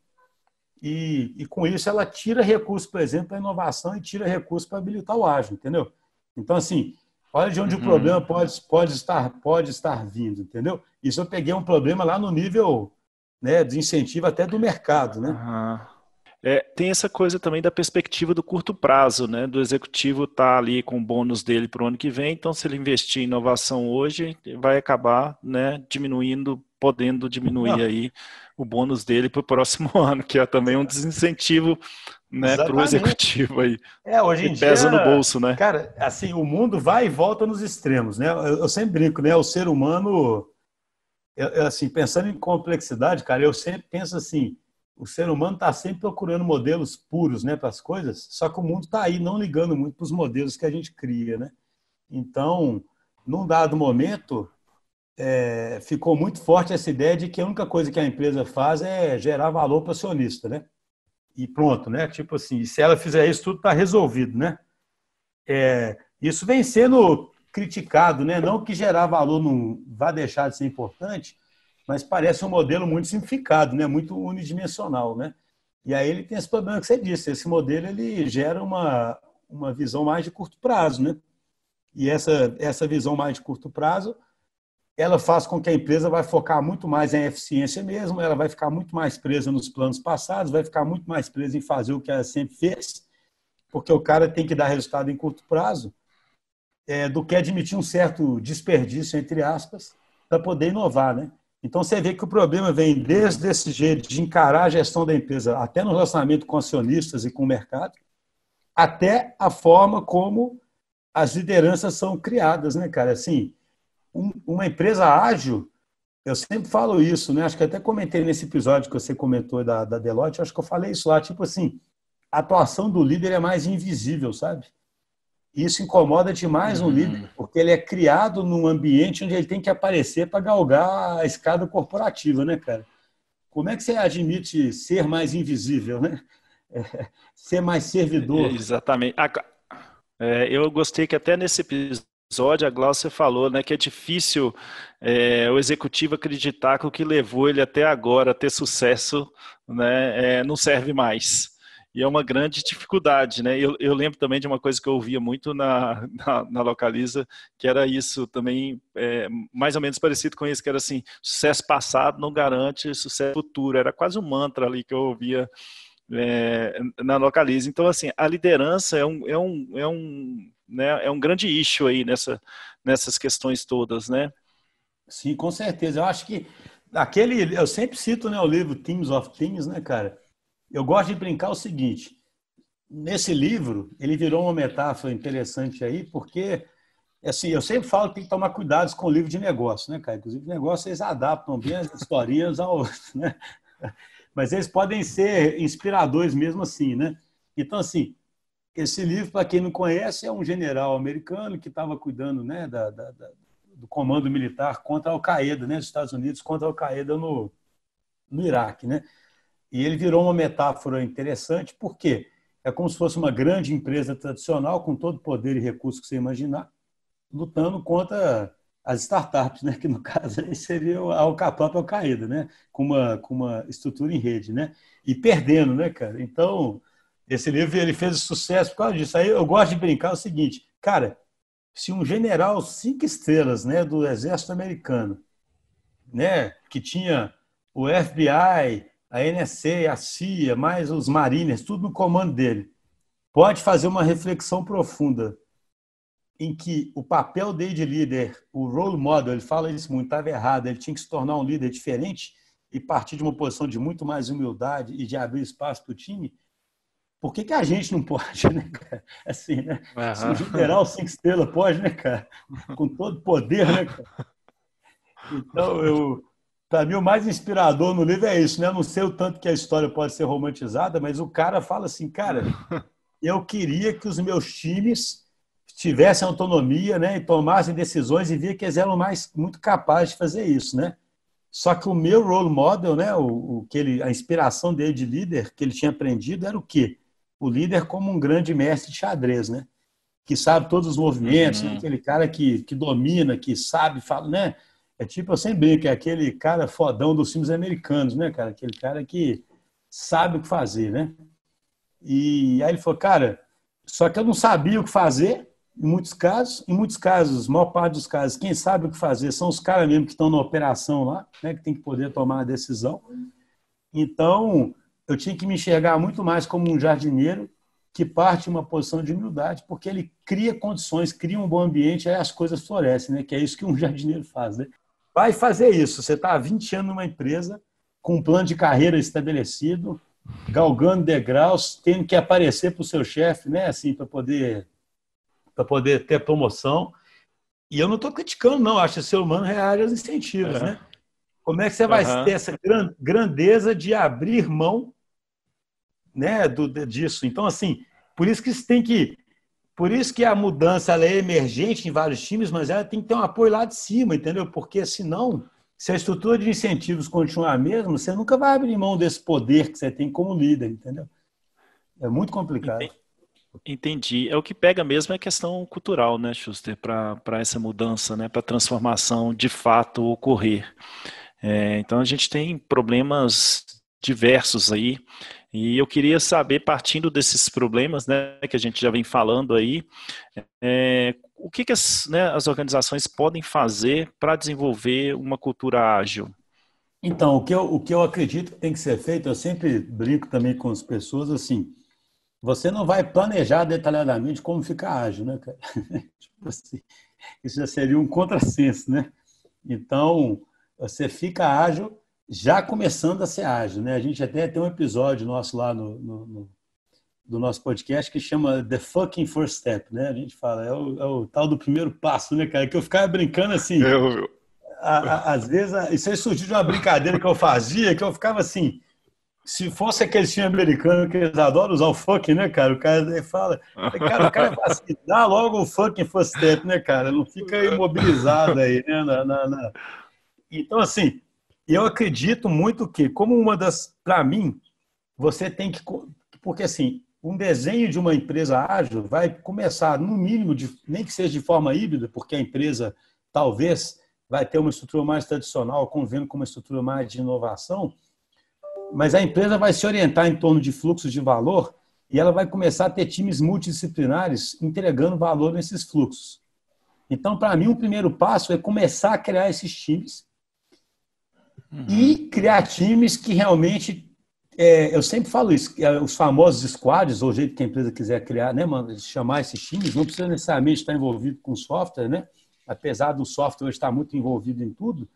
Speaker 3: E, e com isso ela tira recursos, por exemplo, para inovação e tira recursos para habilitar o ágil, entendeu? Então, assim, olha de onde uhum. o problema pode, pode, estar, pode estar vindo, entendeu? Isso eu peguei um problema lá no nível né, de incentivo até do mercado, né?
Speaker 2: Uhum. É, tem essa coisa também da perspectiva do curto prazo, né? Do executivo estar tá ali com o bônus dele para o ano que vem, então se ele investir em inovação hoje, vai acabar né, diminuindo, podendo diminuir Não. aí o bônus dele para o próximo ano, que é também um desincentivo né, para o executivo aí.
Speaker 3: É, hoje em
Speaker 2: dia, pesa no bolso, né?
Speaker 3: Cara, assim, o mundo vai e volta nos extremos, né? Eu, eu sempre brinco, né? O ser humano, eu, eu, assim, pensando em complexidade, cara, eu sempre penso assim, o ser humano está sempre procurando modelos puros, né, para as coisas. Só que o mundo está aí não ligando muito para os modelos que a gente cria, né? Então, num dado momento, é, ficou muito forte essa ideia de que a única coisa que a empresa faz é gerar valor para o acionista, né? E pronto, né? Tipo assim, se ela fizer isso, tudo está resolvido, né? É, isso vem sendo criticado, né? Não que gerar valor não vá deixar de ser importante, mas parece um modelo muito simplificado, né? Muito unidimensional, né? E aí ele tem esse problema que você disse, esse modelo ele gera uma, uma visão mais de curto prazo, né? E essa, essa visão mais de curto prazo ela faz com que a empresa vai focar muito mais em eficiência mesmo, ela vai ficar muito mais presa nos planos passados, vai ficar muito mais presa em fazer o que ela sempre fez, porque o cara tem que dar resultado em curto prazo, é, do que admitir um certo desperdício, entre aspas, para poder inovar, né? Então você vê que o problema vem desde esse jeito de encarar a gestão da empresa, até no relacionamento com acionistas e com o mercado, até a forma como as lideranças são criadas, né, cara? Assim, um, uma empresa ágil, eu sempre falo isso, né? Acho que até comentei nesse episódio que você comentou da, da Deloitte, acho que eu falei isso lá, tipo assim, a atuação do líder é mais invisível, sabe? Isso incomoda demais um líder, uhum. porque ele é criado num ambiente onde ele tem que aparecer para galgar a escada corporativa, né, cara? Como é que você admite ser mais invisível, né? É, ser mais servidor.
Speaker 2: Exatamente. É, eu gostei que até nesse episódio episódio, a Glaucia falou né, que é difícil é, o executivo acreditar que o que levou ele até agora a ter sucesso né, é, não serve mais. E é uma grande dificuldade, né? Eu, eu, lembro também de uma coisa que eu ouvia muito na, na, na Localiza, que era isso também, é, mais ou menos parecido com isso, que era assim, sucesso passado não garante sucesso futuro. Era quase um mantra ali que eu ouvia é, na Localiza. Então, assim, a liderança é um, é um, é um né, é um grande issue aí nessa, nessas questões todas, né?
Speaker 3: Sim, com certeza. Eu acho que aquele, eu sempre cito né, o livro Teams of Teams, né, cara? Eu gosto de brincar o seguinte: nesse livro, ele virou uma metáfora interessante aí, porque assim, eu sempre falo que tem que tomar cuidado com o livro de negócio, né, cara? Inclusive, negócio eles adaptam bem as historinhas ao, né? Mas eles podem ser inspiradores mesmo assim, né? Então, assim, esse livro, para quem não conhece, é um general americano que estava cuidando né, da, da, da, do comando militar contra a Al-Qaeda, né, dos Estados Unidos contra a Al-Qaeda no, no Iraque. Né? E ele virou uma metáfora interessante, porque é como se fosse uma grande empresa tradicional, com todo o poder e recurso que você imaginar, lutando contra as startups, né? que no caso aí seria a própria Al-Qaeda, né? com, uma, com uma estrutura em rede, né? e perdendo, né, cara? Então, esse livro ele fez sucesso por causa disso. Aí eu gosto de brincar o seguinte, cara, se um general cinco estrelas, né, do exército americano, né, que tinha o FBI, a NSA, a CIA, mais os Marines, tudo no comando dele, pode fazer uma reflexão profunda em que o papel dele de líder, o role model, ele fala isso muito, estava errado, ele tinha que se tornar um líder diferente e partir de uma posição de muito mais humildade e de abrir espaço para o time, por que, que a gente não pode, né, cara? Assim, né? Uhum. Se o general cinco estrelas pode, né, cara? Com todo poder, né, cara? Então, eu, para mim, o mais inspirador no livro é isso, né? Eu não sei o tanto que a história pode ser romantizada, mas o cara fala assim, cara, eu queria que os meus times tivessem autonomia, né, e tomassem decisões e via que eles eram mais muito capazes de fazer isso, né? Só que o meu role model, né, o, o que ele, a inspiração dele de líder que ele tinha aprendido era o quê? O líder como um grande mestre de xadrez, né? Que sabe todos os movimentos, uhum. né? aquele cara que, que domina, que sabe, fala, né? É tipo, eu sempre brinco, é aquele cara fodão dos filmes americanos, né, cara? Aquele cara que sabe o que fazer, né? E aí ele falou, cara, só que eu não sabia o que fazer, em muitos casos, em muitos casos, maior parte dos casos, quem sabe o que fazer são os caras mesmo que estão na operação lá, né, que tem que poder tomar a decisão. Então, eu tinha que me enxergar muito mais como um jardineiro que parte de uma posição de humildade, porque ele cria condições, cria um bom ambiente, aí as coisas florescem, né? Que é isso que um jardineiro faz, né? Vai fazer isso. Você está há 20 anos numa empresa, com um plano de carreira estabelecido, galgando degraus, tendo que aparecer para o seu chefe, né? Assim, para poder, poder ter promoção. E eu não estou criticando, não. Acho que o ser humano reage aos incentivos, é. né? Como é que você vai uhum. ter essa grandeza de abrir mão né, do, disso? Então, assim, por isso que você tem que. Por isso que a mudança é emergente em vários times, mas ela tem que ter um apoio lá de cima, entendeu? Porque senão, se a estrutura de incentivos continuar a mesma, você nunca vai abrir mão desse poder que você tem como líder, entendeu? É muito complicado.
Speaker 2: Entendi. É o que pega mesmo é a questão cultural, né, Schuster, para essa mudança, né, para a transformação de fato ocorrer. É, então a gente tem problemas diversos aí. E eu queria saber, partindo desses problemas né, que a gente já vem falando aí, é, o que, que as, né, as organizações podem fazer para desenvolver uma cultura ágil?
Speaker 3: Então, o que, eu, o que eu acredito que tem que ser feito, eu sempre brinco também com as pessoas assim, você não vai planejar detalhadamente como ficar ágil, né, cara? tipo assim, isso já seria um contrassenso, né? Então, você fica ágil já começando a ser ágil. Né? A gente até tem um episódio nosso lá no, no, no do nosso podcast que chama The Fucking First Step, né? A gente fala, é o, é o, tal do primeiro passo, né, cara? Que eu ficava brincando assim. Eu, a, a, às vezes, isso aí surgiu de uma brincadeira que eu fazia, que eu ficava assim. Se fosse aquele time americano que eles adoram usar o fucking, né, cara? O cara fala, cara, o cara fala assim, dá logo o fucking first step, né, cara? Não fica imobilizado aí, né? Na, na, na então, assim, eu acredito muito que, como uma das. Para mim, você tem que. Porque, assim, um desenho de uma empresa ágil vai começar, no mínimo, de, nem que seja de forma híbrida, porque a empresa talvez vai ter uma estrutura mais tradicional, convendo com uma estrutura mais de inovação, mas a empresa vai se orientar em torno de fluxos de valor e ela vai começar a ter times multidisciplinares entregando valor nesses fluxos. Então, para mim, o primeiro passo é começar a criar esses times Uhum. E criar times que realmente. É, eu sempre falo isso, é, os famosos squads, ou o jeito que a empresa quiser criar, né, mano, chamar esses times, não precisa necessariamente estar envolvido com software, né? Apesar do software estar muito envolvido em tudo.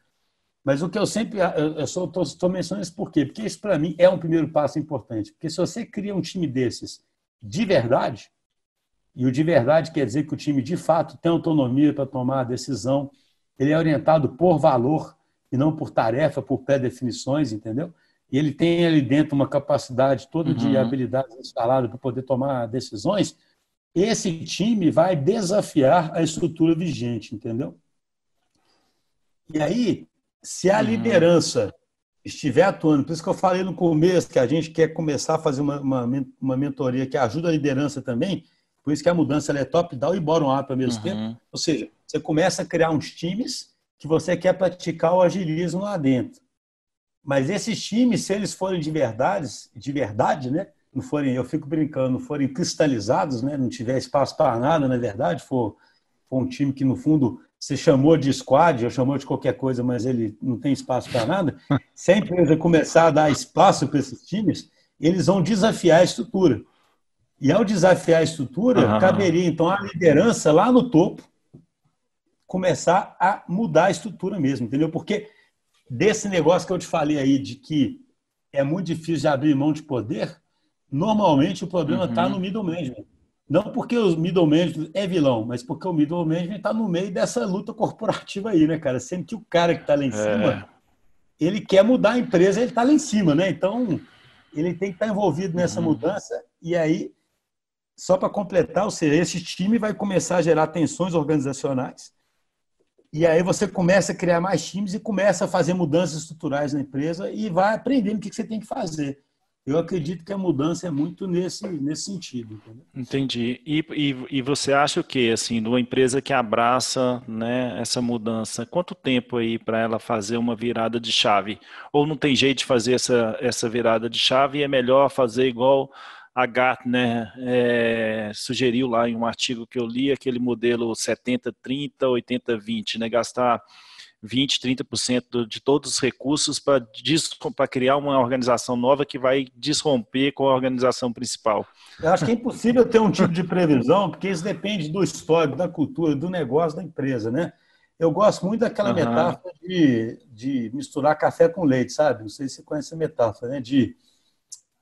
Speaker 3: Mas o que eu sempre. Eu estou mencionando isso por quê? Porque isso, para mim, é um primeiro passo importante. Porque se você cria um time desses de verdade, e o de verdade quer dizer que o time de fato tem autonomia para tomar a decisão, ele é orientado por valor, e não por tarefa, por pré-definições, entendeu? E ele tem ali dentro uma capacidade toda de uhum. habilidade instalada para poder tomar decisões. Esse time vai desafiar a estrutura vigente, entendeu? E aí, se a uhum. liderança estiver atuando, por isso que eu falei no começo que a gente quer começar a fazer uma, uma, uma mentoria que ajuda a liderança também, por isso que a mudança é top-down e bottom-up ao mesmo uhum. tempo. Ou seja, você começa a criar uns times que você quer praticar o agilismo lá dentro. Mas esses times, se eles forem de verdade, de verdade, né? Não forem, eu fico brincando, não forem cristalizados, né? Não tiver espaço para nada, na verdade, for, for um time que no fundo você chamou de squad, ou chamou de qualquer coisa, mas ele não tem espaço para nada. Se a empresa começar a dar espaço para esses times, eles vão desafiar a estrutura. E ao desafiar a estrutura, uhum. caberia então a liderança lá no topo, começar a mudar a estrutura mesmo, entendeu? Porque desse negócio que eu te falei aí, de que é muito difícil de abrir mão de poder, normalmente o problema está uhum. no middle management. Não porque o middle management é vilão, mas porque o middle management está no meio dessa luta corporativa aí, né, cara? Sendo que o cara que está lá em é. cima, ele quer mudar a empresa, ele está lá em cima, né? Então, ele tem que estar tá envolvido nessa uhum. mudança e aí, só para completar, ou seja, esse time vai começar a gerar tensões organizacionais e aí você começa a criar mais times e começa a fazer mudanças estruturais na empresa e vai aprendendo o que você tem que fazer. eu acredito que a mudança é muito nesse, nesse sentido. Entendeu?
Speaker 2: Entendi. E, e, e, você acha o que, assim, de uma empresa que abraça né, essa mudança, quanto tempo aí para ela fazer uma virada de chave? Ou não tem jeito de fazer essa, essa virada de chave e é melhor fazer igual a Gartner é, sugeriu lá em um artigo que eu li, aquele modelo 70-30, 80-20, né, gastar 20, 30% de todos os recursos para criar uma organização nova que vai desromper com a organização principal.
Speaker 3: Eu acho que é impossível ter um tipo de previsão, porque isso depende do histórico, da cultura, do negócio da empresa, né? Eu gosto muito daquela uhum. metáfora de, de misturar café com leite, sabe? Não sei se você conhece a metáfora, né? De,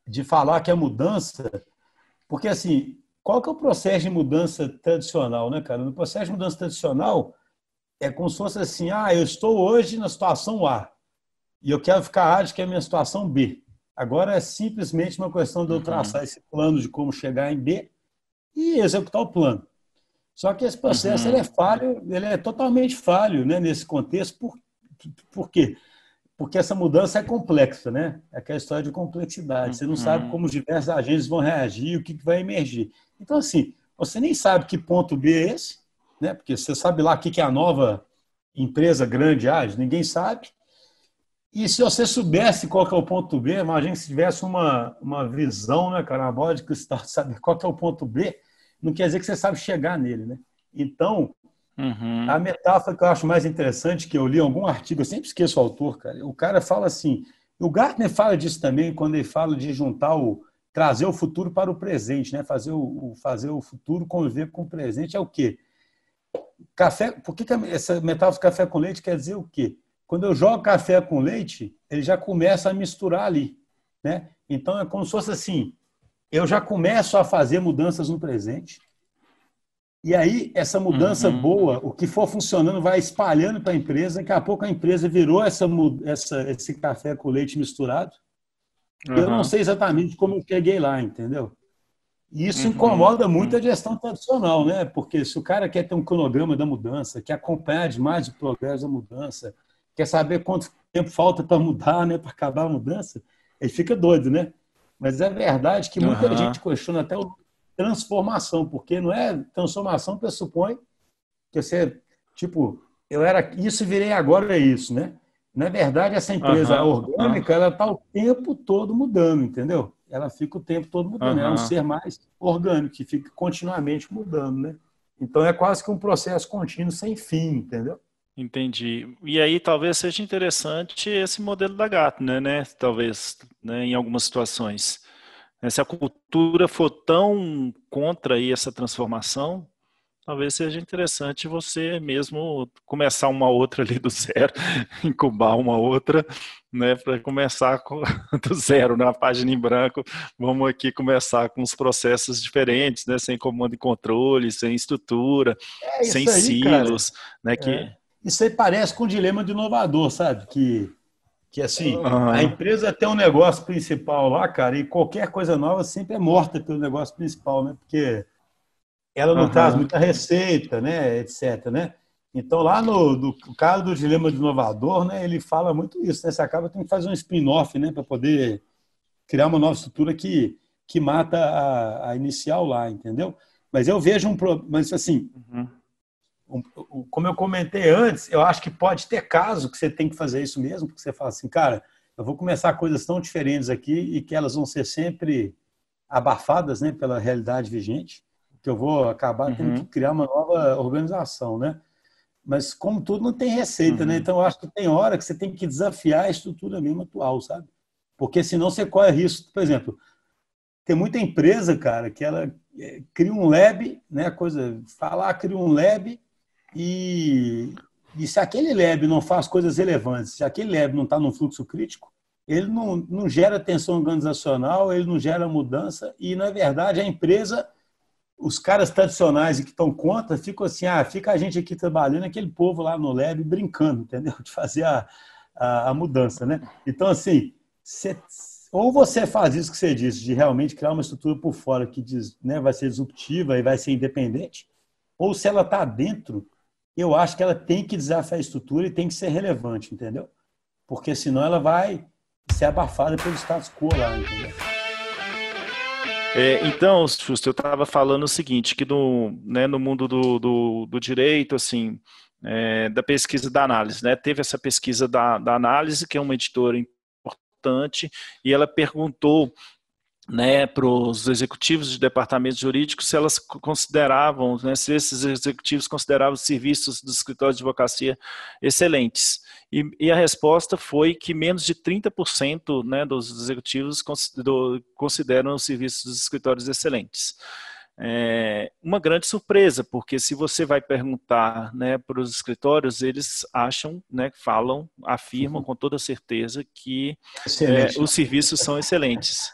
Speaker 3: de falar que a mudança... Porque, assim, qual que é o processo de mudança tradicional, né, cara? No processo de mudança tradicional é como se fosse assim: ah, eu estou hoje na situação A e eu quero ficar ágil, que é a minha situação B. Agora é simplesmente uma questão de eu uhum. traçar uhum. esse plano de como chegar em B e executar o plano. Só que esse processo uhum. ele é falho, ele é totalmente falho né, nesse contexto. Por, por quê? Porque essa mudança é complexa, né? É aquela história de complexidade. Você não sabe uhum. como os diversos agentes vão reagir, o que vai emergir. Então, assim, você nem sabe que ponto B é esse, né? Porque você sabe lá o que é a nova empresa grande ágil, ninguém sabe. E se você soubesse qual é o ponto B, imagine se tivesse uma, uma visão, né, cara, uma bola de cristal, saber qual é o ponto B, não quer dizer que você sabe chegar nele, né? Então, uhum. a metáfora que eu acho mais interessante, que eu li em algum artigo, eu sempre esqueço o autor, cara, o cara fala assim, o Gartner fala disso também, quando ele fala de juntar o, trazer o futuro para o presente, né? Fazer o, fazer o futuro conviver com o presente é o quê? Café, por que, que essa metáfora café com leite quer dizer o quê? Quando eu jogo café com leite, ele já começa a misturar ali, né? Então é como se fosse assim, eu já começo a fazer mudanças no presente. E aí essa mudança uhum. boa, o que for funcionando vai espalhando para a empresa, daqui a pouco a empresa virou essa, essa esse café com leite misturado. Uhum. Eu não sei exatamente como eu cheguei lá, entendeu? E isso uhum, incomoda muito uhum. a gestão tradicional, né? Porque se o cara quer ter um cronograma da mudança, quer acompanhar demais o progresso da mudança, quer saber quanto tempo falta para mudar, né? Para acabar a mudança, ele fica doido, né? Mas é verdade que muita uhum. gente questiona até o transformação, porque não é transformação pressupõe que você, tipo, eu era isso e virei agora é isso, né? Na verdade, essa empresa orgânica, ela está o tempo todo mudando, entendeu? ela fica o tempo todo mudando. Uhum. É um ser mais orgânico, que fica continuamente mudando, né? Então é quase que um processo contínuo sem fim, entendeu?
Speaker 2: Entendi. E aí talvez seja interessante esse modelo da Gartner, né? Talvez, né, em algumas situações. Se a cultura for tão contra aí essa transformação, talvez seja interessante você mesmo começar uma outra ali do zero, incubar uma outra, né, para começar com, do zero, na página em branco, vamos aqui começar com os processos diferentes, né, sem comando e controle, sem estrutura, é sem aí, silos, cara. né, que... É.
Speaker 3: Isso aí parece com um dilema de inovador, sabe, que que assim, uhum. a empresa tem um negócio principal lá, cara, e qualquer coisa nova sempre é morta pelo negócio principal, né? Porque ela não uhum. traz muita receita, né, etc. Né? Então, lá no caso do Dilema do Inovador, né, ele fala muito isso. Né? Você acaba tendo que fazer um spin-off né, para poder criar uma nova estrutura que, que mata a, a inicial lá, entendeu? Mas eu vejo um mas assim, uhum. Como eu comentei antes, eu acho que pode ter caso que você tem que fazer isso mesmo, porque você fala assim, cara, eu vou começar coisas tão diferentes aqui e que elas vão ser sempre abafadas né, pela realidade vigente que eu vou acabar uhum. tendo que criar uma nova organização, né? Mas como tudo não tem receita, né? uhum. né? Então eu acho que tem hora que você tem que desafiar a estrutura mesmo atual, sabe? Porque senão você corre risco, por exemplo, tem muita empresa, cara, que ela é, cria um lab, né? Coisa, falar, cria um lab e, e se aquele lab não faz coisas relevantes, se aquele lab não está num fluxo crítico, ele não, não gera tensão organizacional, ele não gera mudança e, na verdade, a empresa os caras tradicionais que estão contra ficam assim, ah, fica a gente aqui trabalhando, aquele povo lá no lab brincando, entendeu? De fazer a, a, a mudança, né? Então, assim, ou você faz isso que você disse, de realmente criar uma estrutura por fora que diz, né, vai ser disruptiva e vai ser independente, ou se ela está dentro, eu acho que ela tem que desafiar a estrutura e tem que ser relevante, entendeu? Porque senão ela vai ser abafada pelo status quo lá, entendeu?
Speaker 2: É, então, Justo, eu estava falando o seguinte, que no, né, no mundo do, do, do direito, assim, é, da pesquisa da análise, né, teve essa pesquisa da, da análise, que é uma editora importante, e ela perguntou né, para os executivos de departamentos jurídicos se elas consideravam, né, se esses executivos consideravam os serviços dos escritórios de advocacia excelentes. E, e a resposta foi que menos de 30% né, dos executivos consideram os serviços dos escritórios excelentes é uma grande surpresa, porque se você vai perguntar né, para os escritórios, eles acham, né, falam, afirmam com toda certeza que é, os serviços são excelentes.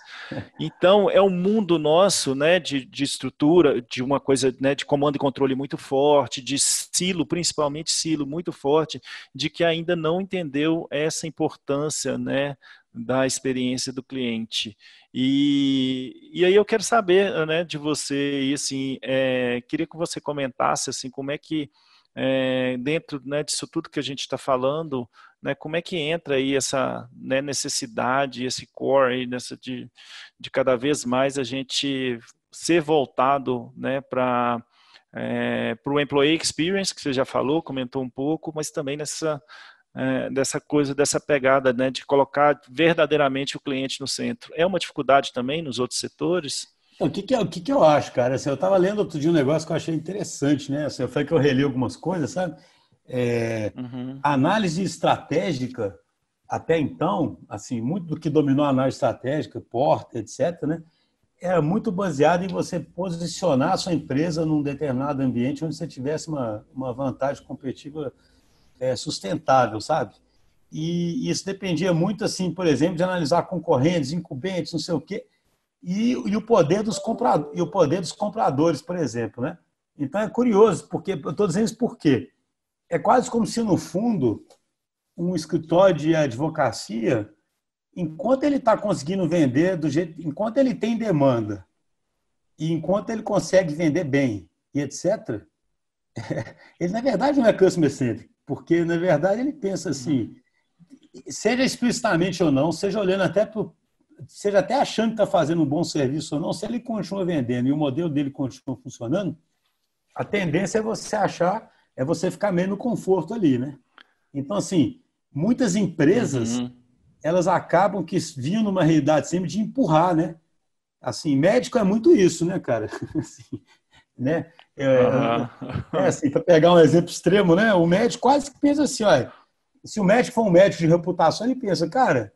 Speaker 2: Então, é um mundo nosso né, de, de estrutura, de uma coisa né, de comando e controle muito forte, de silo, principalmente silo muito forte, de que ainda não entendeu essa importância né, da experiência do cliente. E, e aí eu quero saber né, de você, e assim, é, queria que você comentasse assim, como é que, é, dentro né, disso tudo que a gente está falando, né, como é que entra aí essa né, necessidade, esse core aí nessa de, de cada vez mais a gente ser voltado né, para é, para o employee experience, que você já falou, comentou um pouco, mas também nessa é, dessa coisa, dessa pegada né, de colocar verdadeiramente o cliente no centro. É uma dificuldade também nos outros setores?
Speaker 3: O que, que, o que, que eu acho, cara? Assim, eu estava lendo outro dia um negócio que eu achei interessante, né? Assim, foi que eu reli algumas coisas, sabe? É, uhum. A análise estratégica, até então, assim, muito do que dominou a análise estratégica, porta, etc., né? Era muito baseado em você posicionar a sua empresa num determinado ambiente onde você tivesse uma, uma vantagem competitiva é, sustentável, sabe? E isso dependia muito, assim, por exemplo, de analisar concorrentes, incumbentes, não sei o quê, e, e o poder dos compradores, e o poder dos compradores, por exemplo, né? Então é curioso, porque eu estou dizendo isso porque é quase como se no fundo um escritório de advocacia, enquanto ele está conseguindo vender do jeito, enquanto ele tem demanda e enquanto ele consegue vender bem e etc, ele na verdade não é customer centric porque na verdade ele pensa assim, seja explicitamente ou não, seja olhando até pro, seja até achando que está fazendo um bom serviço ou não, se ele continua vendendo e o modelo dele continua funcionando, a tendência é você achar, é você ficar menos no conforto ali, né? Então, assim, muitas empresas, uhum. elas acabam que vinham numa realidade sempre de empurrar, né? Assim, médico é muito isso, né, cara? Assim, né? É, é assim, para pegar um exemplo extremo, né? O médico quase que pensa assim, olha, se o médico for um médico de reputação, ele pensa, cara,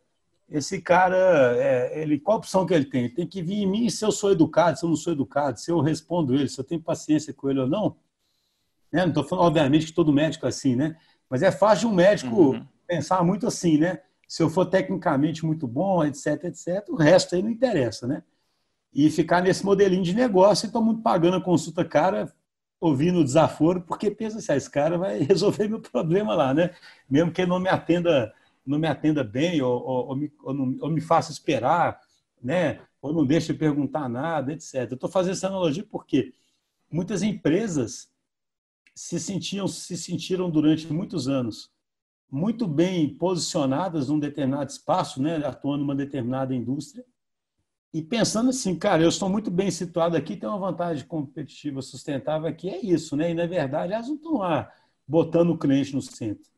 Speaker 3: esse cara, é, ele, qual opção que ele tem? Tem que vir em mim se eu sou educado, se eu não sou educado, se eu respondo ele, se eu tenho paciência com ele ou não. Né? Não estou falando, obviamente, que todo médico é assim, né? Mas é fácil de um médico uhum. pensar muito assim, né? Se eu for tecnicamente muito bom, etc, etc, o resto aí não interessa, né? E ficar nesse modelinho de negócio e todo mundo pagando a consulta cara, ouvindo o desaforo, porque pensa assim, ah, esse cara vai resolver meu problema lá, né? Mesmo que não me atenda, não me atenda bem ou, ou, ou, me, ou, não, ou me faça esperar, né? Ou não deixe perguntar nada, etc. Eu estou fazendo essa analogia porque muitas empresas se sentiam, se sentiram durante muitos anos muito bem posicionadas num determinado espaço, né? Atuando numa determinada indústria e pensando assim, cara, eu estou muito bem situado aqui, tem uma vantagem competitiva sustentável aqui, é isso, né? E na verdade elas não estão lá botando o cliente no centro.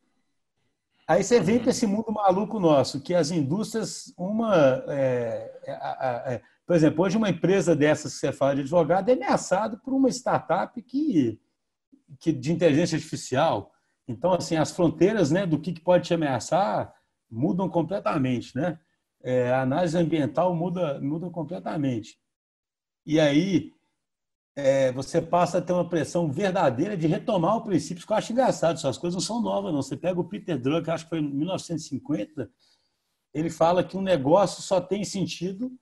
Speaker 3: Aí você vem para esse mundo maluco nosso, que as indústrias, uma. É, é, é, por exemplo, hoje uma empresa dessas que você fala de advogado é ameaçada por uma startup que, que, de inteligência artificial. Então, assim, as fronteiras né, do que, que pode te ameaçar mudam completamente, né? É, a análise ambiental muda, muda completamente. E aí é, você passa a ter uma pressão verdadeira de retomar o princípio, que eu acho engraçado, essas coisas não são novas, não. Você pega o Peter Drucker, acho que foi em 1950, ele fala que um negócio só tem sentido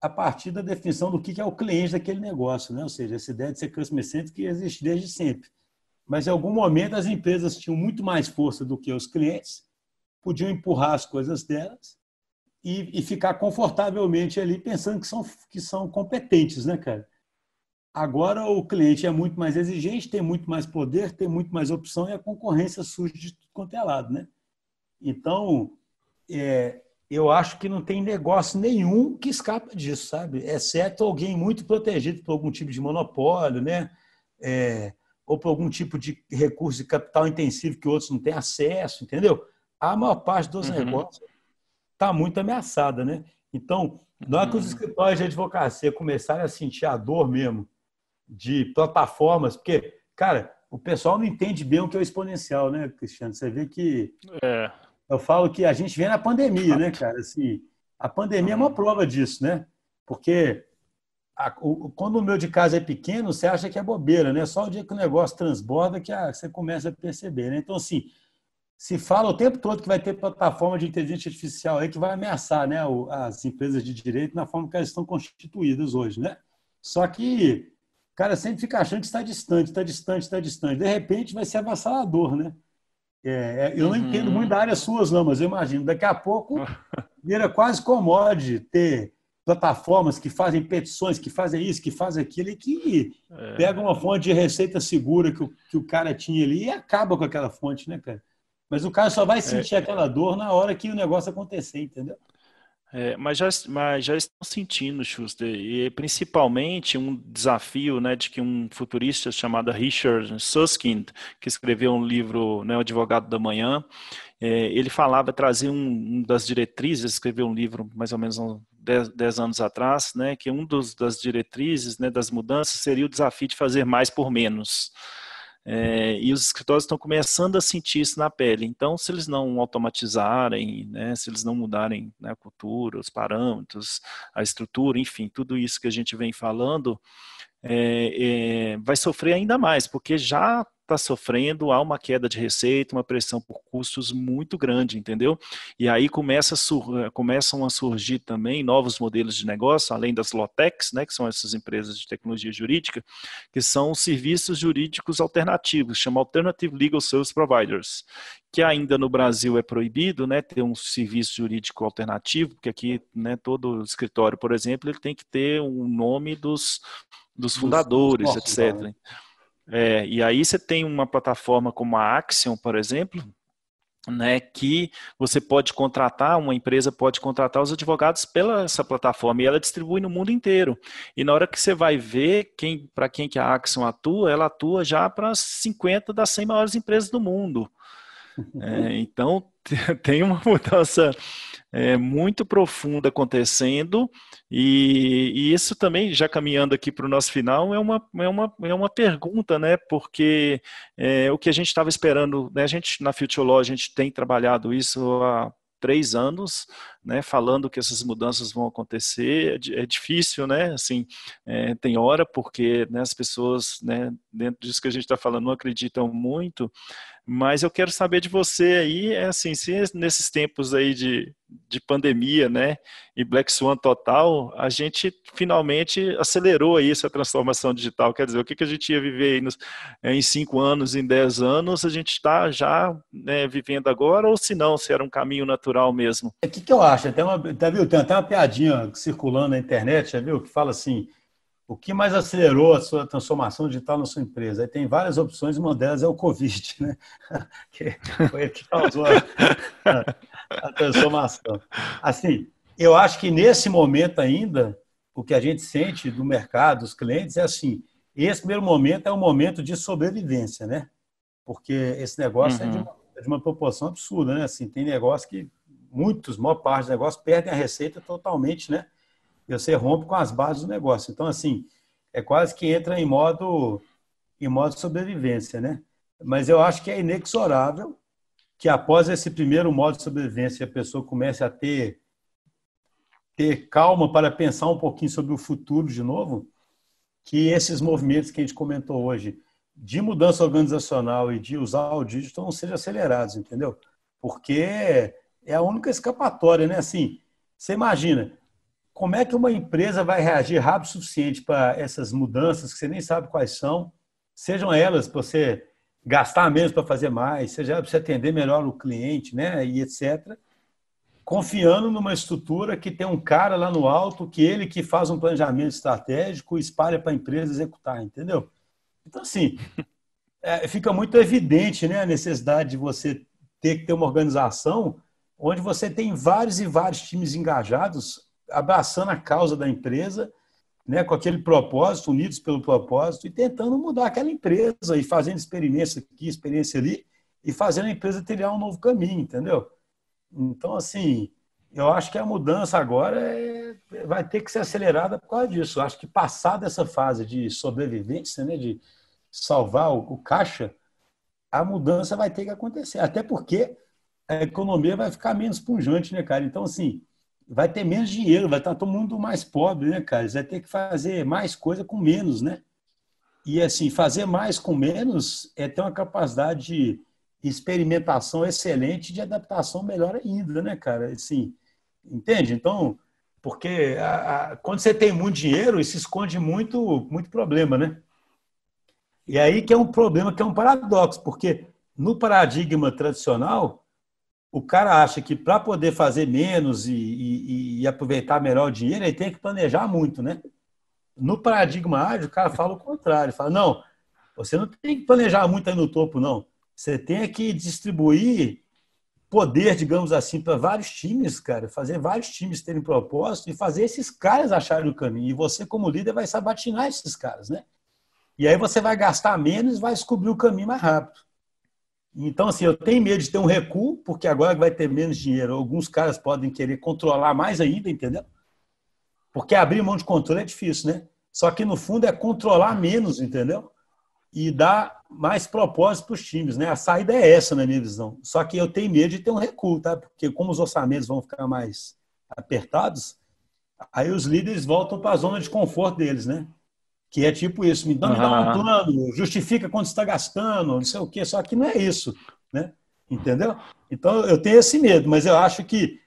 Speaker 3: a partir da definição do que é o cliente daquele negócio, né? ou seja, essa ideia de ser customer que existe desde sempre. Mas em algum momento as empresas tinham muito mais força do que os clientes, podiam empurrar as coisas delas, e, e, ficar confortavelmente ali pensando que são, que são competentes, né, cara? Agora o cliente é muito mais exigente, tem muito mais poder, tem muito mais opção e a concorrência surge de tudo quanto é lado, né? Então, é, eu acho que não tem negócio nenhum que escapa disso, sabe? Exceto alguém muito protegido por algum tipo de monopólio, né? É, ou por algum tipo de recurso de capital intensivo que outros não têm acesso, entendeu? A maior parte dos uhum. negócios está muito ameaçada, né? Então, na hora que os uhum. escritórios de advocacia começarem a sentir a dor mesmo de plataformas, porque, cara, o pessoal não entende bem o que é o exponencial, né, Cristiano? Você vê que. É. Eu falo que a gente vê na pandemia, né, cara? Assim, a pandemia é uma prova disso, né? Porque a, o, quando o meu de casa é pequeno, você acha que é bobeira, né? Só o dia que o negócio transborda que a, você começa a perceber, né? Então, assim, se fala o tempo todo que vai ter plataforma de inteligência artificial aí que vai ameaçar né, as empresas de direito na forma que elas estão constituídas hoje. Né? Só que o cara sempre fica achando que está distante, está distante, está distante. De repente vai ser avassalador. Né? É, é eu não uhum. entendo muito da área suas, não, mas eu imagino. Daqui a pouco vira quase comode ter plataformas que fazem petições, que fazem isso, que fazem aquilo, e que é. pegam uma fonte de receita segura que o, que o cara tinha ali e acaba com aquela fonte, né, cara? Mas o cara só vai sentir é, aquela dor na hora que o negócio acontecer, entendeu?
Speaker 2: É, mas, já, mas já estão sentindo, Schuster, e principalmente um desafio né, de que um futurista chamado Richard Susskind, que escreveu um livro, né, O Advogado da Manhã, é, ele falava, trazer um, um, das diretrizes, escreveu um livro mais ou menos uns 10, anos atrás, né, que um dos, das diretrizes, né, das mudanças, seria o desafio de fazer mais por menos. É, e os escritórios estão começando a sentir isso na pele. Então, se eles não automatizarem, né, se eles não mudarem né, a cultura, os parâmetros, a estrutura, enfim, tudo isso que a gente vem falando, é, é, vai sofrer ainda mais, porque já está sofrendo, há uma queda de receita, uma pressão por custos muito grande, entendeu? E aí começa a começam a surgir também novos modelos de negócio, além das Lotex, né, que são essas empresas de tecnologia jurídica, que são serviços jurídicos alternativos, chama Alternative Legal Service Providers, que ainda no Brasil é proibido, né, ter um serviço jurídico alternativo, porque aqui, né, todo escritório, por exemplo, ele tem que ter o um nome dos, dos fundadores, dos etc. Né? É, e aí você tem uma plataforma como a Axion, por exemplo, né, que você pode contratar, uma empresa pode contratar os advogados pela essa plataforma e ela distribui no mundo inteiro. E na hora que você vai ver quem, para quem que a Axion atua, ela atua já para 50 das 100 maiores empresas do mundo. É, então tem uma mudança é, muito profunda acontecendo, e, e, isso também, já caminhando aqui para o nosso final, é uma, é uma, é uma pergunta, né? Porque é, o que a gente estava esperando, né? a gente na Future Law, a gente tem trabalhado isso há três anos, né, falando que essas mudanças vão acontecer, é, é difícil, né, assim, é, tem hora porque né, as pessoas, né, dentro disso que a gente está falando, não acreditam muito, mas eu quero saber de você aí, é assim, se nesses tempos aí de, de pandemia, né, e Black Swan total, a gente finalmente acelerou aí essa transformação digital, quer dizer, o que, que a gente ia viver aí nos, é, em cinco anos, em dez anos, a gente está já né, vivendo agora, ou se não, se era um caminho natural mesmo?
Speaker 3: O que, que eu acho? Tem, uma, tá, viu? tem até uma piadinha circulando na internet, já viu, que fala assim, o que mais acelerou a sua transformação digital na sua empresa? Aí tem várias opções, uma delas é o Covid, né? que foi o que causou a, a, transformação. Assim, eu acho que nesse momento ainda, o que a gente sente do mercado, dos clientes, é assim, esse primeiro momento é um momento de sobrevivência, né? Porque esse negócio uhum. é, de uma, é de uma proporção absurda, né? Assim, tem negócio que muitos, maior parte dos negócios, perdem a receita totalmente, né? E você rompe com as bases do negócio. Então, assim, é quase que entra em modo, em modo sobrevivência, né? Mas eu acho que é inexorável que após esse primeiro modo de sobrevivência a pessoa comece a ter ter calma para pensar um pouquinho sobre o futuro de novo, que esses movimentos que a gente comentou hoje de mudança organizacional e de usar o digital não sejam acelerados, entendeu? Porque é a única escapatória, né? Assim, você imagina, como é que uma empresa vai reagir rápido o suficiente para essas mudanças que você nem sabe quais são, sejam elas para você gastar menos para fazer mais, seja para você atender melhor o cliente, né, e etc. Confiando numa estrutura que tem um cara lá no alto, que ele que faz um planejamento estratégico e espalha para a empresa executar, entendeu? Então, assim, é, fica muito evidente né, a necessidade de você ter que ter uma organização onde você tem vários e vários times engajados, abraçando a causa da empresa, né, com aquele propósito, unidos pelo propósito, e tentando mudar aquela empresa, e fazendo experiência aqui, experiência ali, e fazendo a empresa trilhar um novo caminho, entendeu? Então, assim, eu acho que a mudança agora é, vai ter que ser acelerada por causa disso. Eu acho que passar dessa fase de sobrevivência, né, de salvar o, o caixa, a mudança vai ter que acontecer. Até porque a economia vai ficar menos pujante, né, cara? Então, assim, vai ter menos dinheiro, vai estar todo mundo mais pobre, né, cara? Você vai ter que fazer mais coisa com menos, né? E, assim, fazer mais com menos é ter uma capacidade de experimentação excelente de adaptação melhor ainda, né, cara? Assim, entende? Então, porque a, a, quando você tem muito dinheiro, isso esconde muito, muito problema, né? E aí que é um problema, que é um paradoxo, porque no paradigma tradicional, o cara acha que para poder fazer menos e, e, e, aproveitar melhor o dinheiro, ele tem que planejar muito, né? No paradigma ágil, o cara fala o contrário, fala, não, você não tem que planejar muito aí no topo, não. Você tem que distribuir poder, digamos assim, para vários times, cara, fazer vários times terem propósito e fazer esses caras acharem o caminho. E você, como líder, vai sabatinar esses caras, né? E aí você vai gastar menos e vai descobrir o caminho mais rápido. Então, assim, eu tenho medo de ter um recuo, porque agora vai ter menos dinheiro. Alguns caras podem querer controlar mais ainda, entendeu? Porque abrir mão de controle é difícil, né? Só que, no fundo, é controlar menos, entendeu? E dar mais propósito para os times, né? A saída é essa, na minha visão. Só que eu tenho medo de ter um recuo, tá? Porque, como os orçamentos vão ficar mais apertados, aí os líderes voltam para a zona de conforto deles, né? Que é tipo isso, me dá, uhum. me dá um plano, justifica quanto está gastando, não sei o quê, só que não é isso, né? Entendeu? Então eu tenho esse medo, mas eu acho que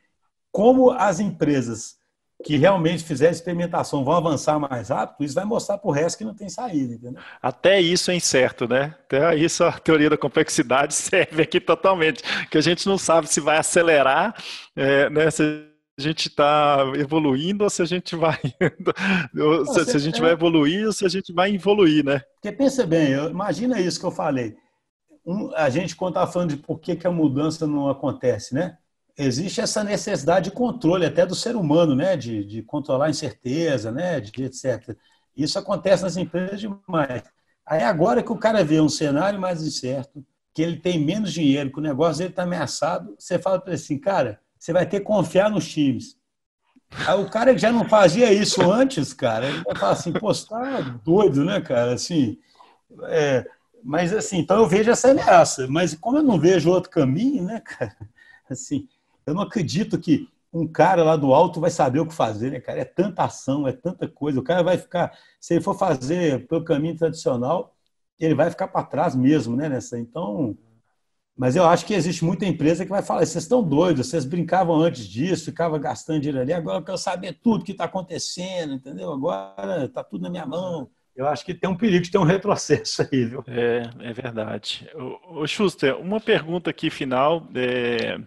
Speaker 3: como as empresas que realmente fizerem experimentação vão avançar mais rápido, isso vai mostrar para o resto que não tem saída, entendeu?
Speaker 2: Até isso é incerto, né? Até isso a teoria da complexidade serve aqui totalmente, que a gente não sabe se vai acelerar, é, né? Se a gente está evoluindo ou se a gente vai ou se, se, a gente vai evoluir ou se a gente vai evoluir, né?
Speaker 3: Porque pensa bem, imagina isso que eu falei. Um, a gente quando está falando de por que, que a mudança não acontece, né? Existe essa necessidade de controle até do ser humano, né? De, de controlar a incerteza, né? De etc. Isso acontece nas empresas demais. Aí agora que o cara vê um cenário mais incerto, que ele tem menos dinheiro, que o negócio dele está ameaçado, você fala para ele assim, cara, você vai ter que confiar nos times. Aí o cara que já não fazia isso antes, cara, ele vai falar assim, pô, você tá doido, né, cara? Assim, é, mas assim, então eu vejo essa ameaça. Mas como eu não vejo outro caminho, né, cara? Assim, eu não acredito que um cara lá do alto vai saber o que fazer, né, cara? É tanta ação, é tanta coisa. O cara vai ficar, se ele for fazer pelo caminho tradicional, ele vai ficar para trás mesmo, né, nessa. Então, mas eu acho que existe muita empresa que vai falar: vocês estão doidos, vocês brincavam antes disso, ficavam gastando dinheiro ali, agora eu quero saber tudo que está acontecendo, entendeu? Agora está tudo na minha mão. Eu acho que tem um perigo de ter um retrocesso aí, viu?
Speaker 2: É, é verdade. O, Schuster, uma pergunta aqui final, é,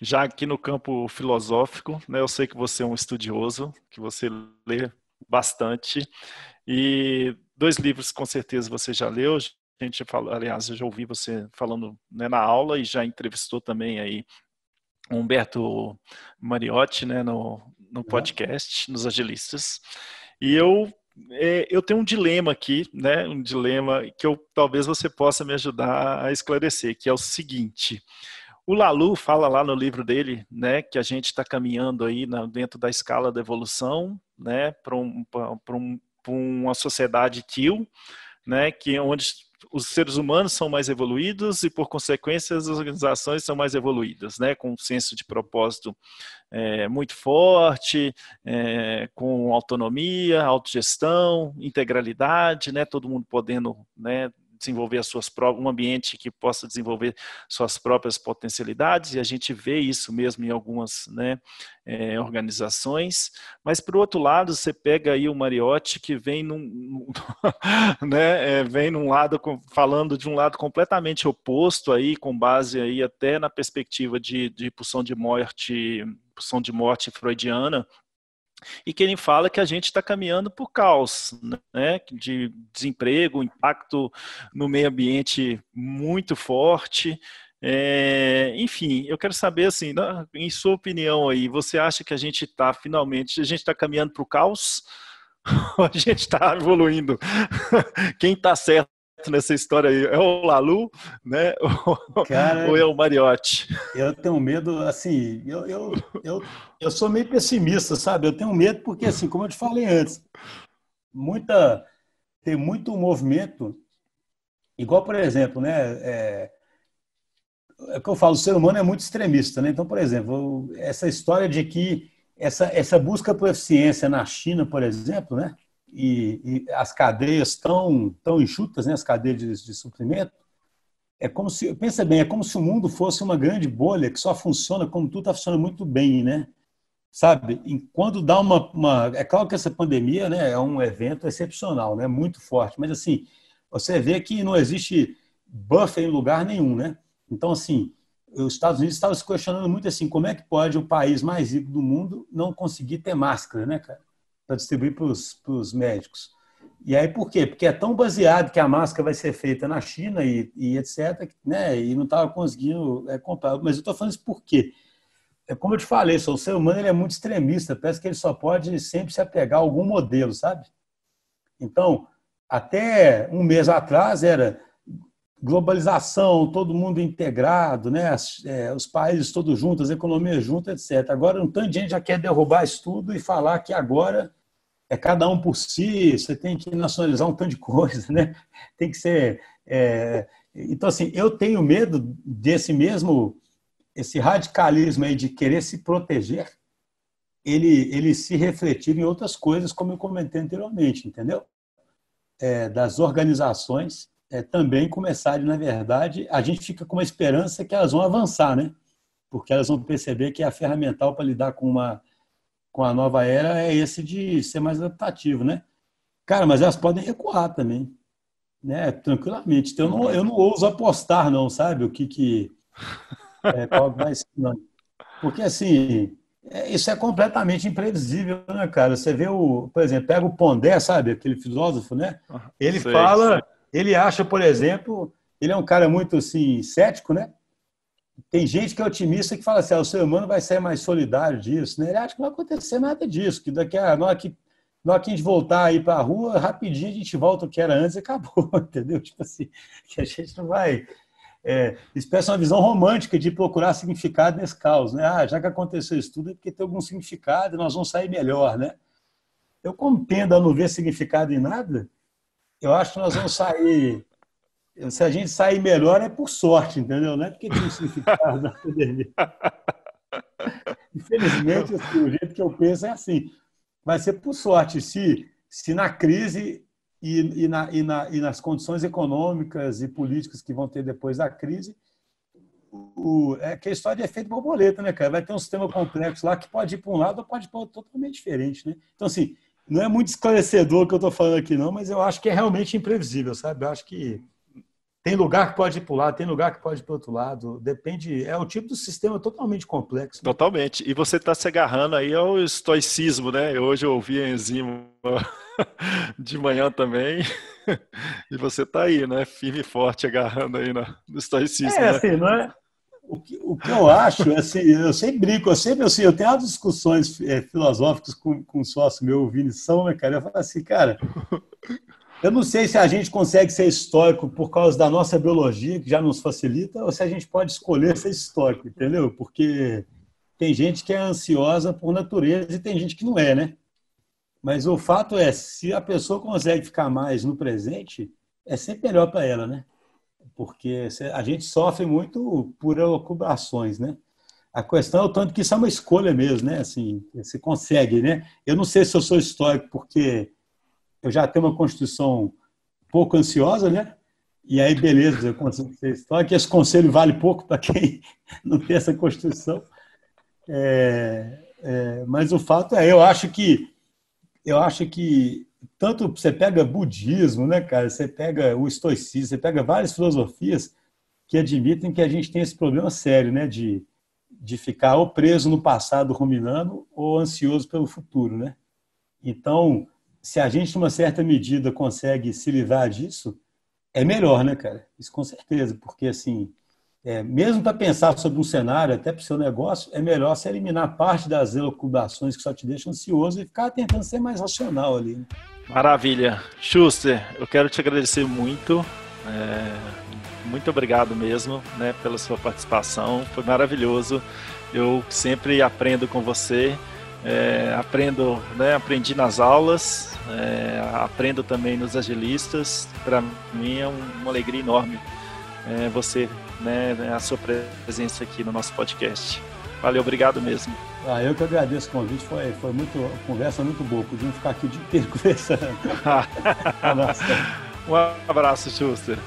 Speaker 2: já aqui no campo filosófico, né? Eu sei que você é um estudioso, que você lê bastante, e dois livros com certeza você já leu, a gente fala, aliás, eu já ouvi você falando né, na aula e já entrevistou também aí Humberto Mariotti, né, no, no podcast, nos Agilistas. E eu é, eu tenho um dilema aqui, né, um dilema que eu talvez você possa me ajudar a esclarecer, que é o seguinte: o Lalu fala lá no livro dele, né, que a gente está caminhando aí na, dentro da escala da evolução, né, para um, um, uma sociedade TIL, né, que é onde os seres humanos são mais evoluídos e, por consequência, as organizações são mais evoluídas, né? com um senso de propósito é, muito forte, é, com autonomia, autogestão, integralidade, né? todo mundo podendo né, desenvolver as suas próprias, um ambiente que possa desenvolver suas próprias potencialidades, e a gente vê isso mesmo em algumas né, é, organizações, mas por outro lado, você pega aí o Mariotti que vem num, né, é, vem num lado, falando de um lado completamente oposto aí, com base aí até na perspectiva de, de pulsão de morte, pulsão de morte freudiana, e que ele fala que a gente está caminhando por caos, né, de desemprego, impacto no meio ambiente muito forte, É, enfim, eu quero saber, assim, em sua opinião aí, você acha que a gente está finalmente, a gente está caminhando para o caos? Ou a gente está evoluindo? Quem está certo nessa história aí? É o Lalu, né? Cara, Ou é o Mariotti?
Speaker 3: Eu tenho medo, assim, eu, eu, eu, eu sou meio pessimista, sabe? Eu tenho medo porque, assim, como eu te falei antes, muita, tem muito movimento, igual, por exemplo, né? É, é que eu falo, o ser humano é muito extremista, né? Então, por exemplo, essa história de que essa, essa busca por eficiência na China, por exemplo, né? E, e as cadeias tão, tão enxutas, né? As cadeias de, de suprimento, é como se, pensa bem, é como se o mundo fosse uma grande bolha que só funciona quando tudo está funcionando muito bem, né? Sabe? E quando dá uma, uma, é claro que essa pandemia, né? É um evento excepcional, né? Muito forte, mas assim, você vê que não existe buffer em lugar nenhum, né? Então, assim, os Estados Unidos estavam se questionando muito assim, como é que pode o país mais rico do mundo não conseguir ter máscara, né, cara? Para distribuir para os médicos. E aí por quê? Porque é tão baseado que a máscara vai ser feita na China e, e etc, né? E não estava conseguindo é, comprar. Mas eu estou falando isso por quê? É como eu te falei, o ser humano ele é muito extremista, parece que ele só pode sempre se apegar a algum modelo, sabe? Então, até um mês atrás era globalização, todo mundo integrado, né? As, é, os países todos juntos, as economias juntas, etc. Agora, um tanto de gente já quer derrubar isso tudo e falar que agora é cada um por si, você tem que nacionalizar um tanto de coisa, né? Tem que ser. É... Então, assim, eu tenho medo desse mesmo, esse radicalismo aí de querer se proteger, ele, ele se refletir em outras coisas, como eu comentei anteriormente, entendeu? É, das organizações é, também começarem, na verdade, a gente fica com uma esperança que elas vão avançar, né? Porque elas vão perceber que a ferramental para lidar com uma com a nova era é esse de ser mais adaptativo, né? Cara, mas elas podem recuar também, né? Tranquilamente. Então, eu não, eu não ouso apostar, não, sabe? O que que é, qual vai ser, não. Porque assim, é, isso é completamente imprevisível, né, cara? Você vê o, por exemplo, pega o Pondé, sabe? Aquele filósofo, né? Ele sei, fala sei ele acha, por exemplo, ele é um cara muito assim, cético, né? Tem gente que é otimista que fala assim: ah, o ser humano vai ser mais solidário disso, né? Ele acha que não vai acontecer nada disso, que daqui a na hora que, na hora que a gente voltar aí para a rua, rapidinho a gente volta o que era antes e acabou, entendeu? Tipo assim, que a gente não vai. É, uma visão romântica de procurar significado nesse caos, né? Ah, já que aconteceu isso tudo, é porque tem algum significado e nós vamos sair melhor, né? Eu, como tendo a não ver significado em nada, eu acho que nós vamos sair. Se a gente sair melhor é por sorte, entendeu? Não é porque tem significado na pandemia. Infelizmente, assim, o jeito que eu penso é assim: vai ser por sorte. Se, se na crise e, e, na, e, na, e nas condições econômicas e políticas que vão ter depois da crise, o, é que a história de efeito borboleta, né, cara? Vai ter um sistema complexo lá que pode ir para um lado ou pode ir para outro totalmente diferente, né? Então, assim, não é muito esclarecedor o que eu estou falando aqui, não, mas eu acho que é realmente imprevisível, sabe? Eu acho que tem lugar que pode ir para um lado, tem lugar que pode ir para o outro lado. Depende, é o tipo do sistema totalmente complexo.
Speaker 2: Né? Totalmente. E você está se agarrando aí ao estoicismo, né? Hoje eu ouvi a enzima de manhã também. E você está aí, né? Firme e forte, agarrando aí no, no estoicismo. É,
Speaker 3: né? assim, não é, o que, o que eu acho, assim, eu sempre brinco, eu sempre, assim, eu tenho as discussões é, filosóficas com, com um sócio meu, o Vinição, né, cara? Eu falo assim, cara, eu não sei se a gente consegue ser histórico por causa da nossa biologia, que já nos facilita, ou se a gente pode escolher ser histórico, entendeu? Porque tem gente que é ansiosa por natureza e tem gente que não é, né? Mas o fato é, se a pessoa consegue ficar mais no presente, é sempre melhor para ela, né? porque a gente sofre muito por ocupações, né? A questão é o tanto que isso é uma escolha mesmo, né? Assim, você consegue, né? Eu não sei se eu sou histórico porque eu já tenho uma constituição pouco ansiosa, né? E aí, beleza, eu consigo ser histórico. Esse conselho vale pouco para quem não tem essa constituição. É, é, mas o fato é, eu acho que eu acho que tanto você pega budismo, né, cara? Você pega o estoicismo, você pega várias filosofias que admitem que a gente tem esse problema sério, né, de, de ficar ou preso no passado ruminando ou ansioso pelo futuro, né? Então, se a gente, numa certa medida, consegue se livrar disso, é melhor, né, cara? Isso com certeza, porque assim, é, mesmo para pensar sobre um cenário, até para o seu negócio, é melhor você eliminar parte das elucubrações que só te deixam ansioso e ficar tentando ser mais racional ali. Né?
Speaker 2: Maravilha. Schuster, eu quero te agradecer muito. É, muito obrigado mesmo né, pela sua participação. Foi maravilhoso. Eu sempre aprendo com você. É, aprendo, né, aprendi nas aulas, é, aprendo também nos agilistas. Para mim é uma alegria enorme é, você, né, a sua presença aqui no nosso podcast. Valeu, obrigado mesmo.
Speaker 3: Ah, eu que agradeço o convite, foi, foi muito, conversa muito boa, podíamos ficar aqui o dia inteiro conversando.
Speaker 2: um abraço, Schuster.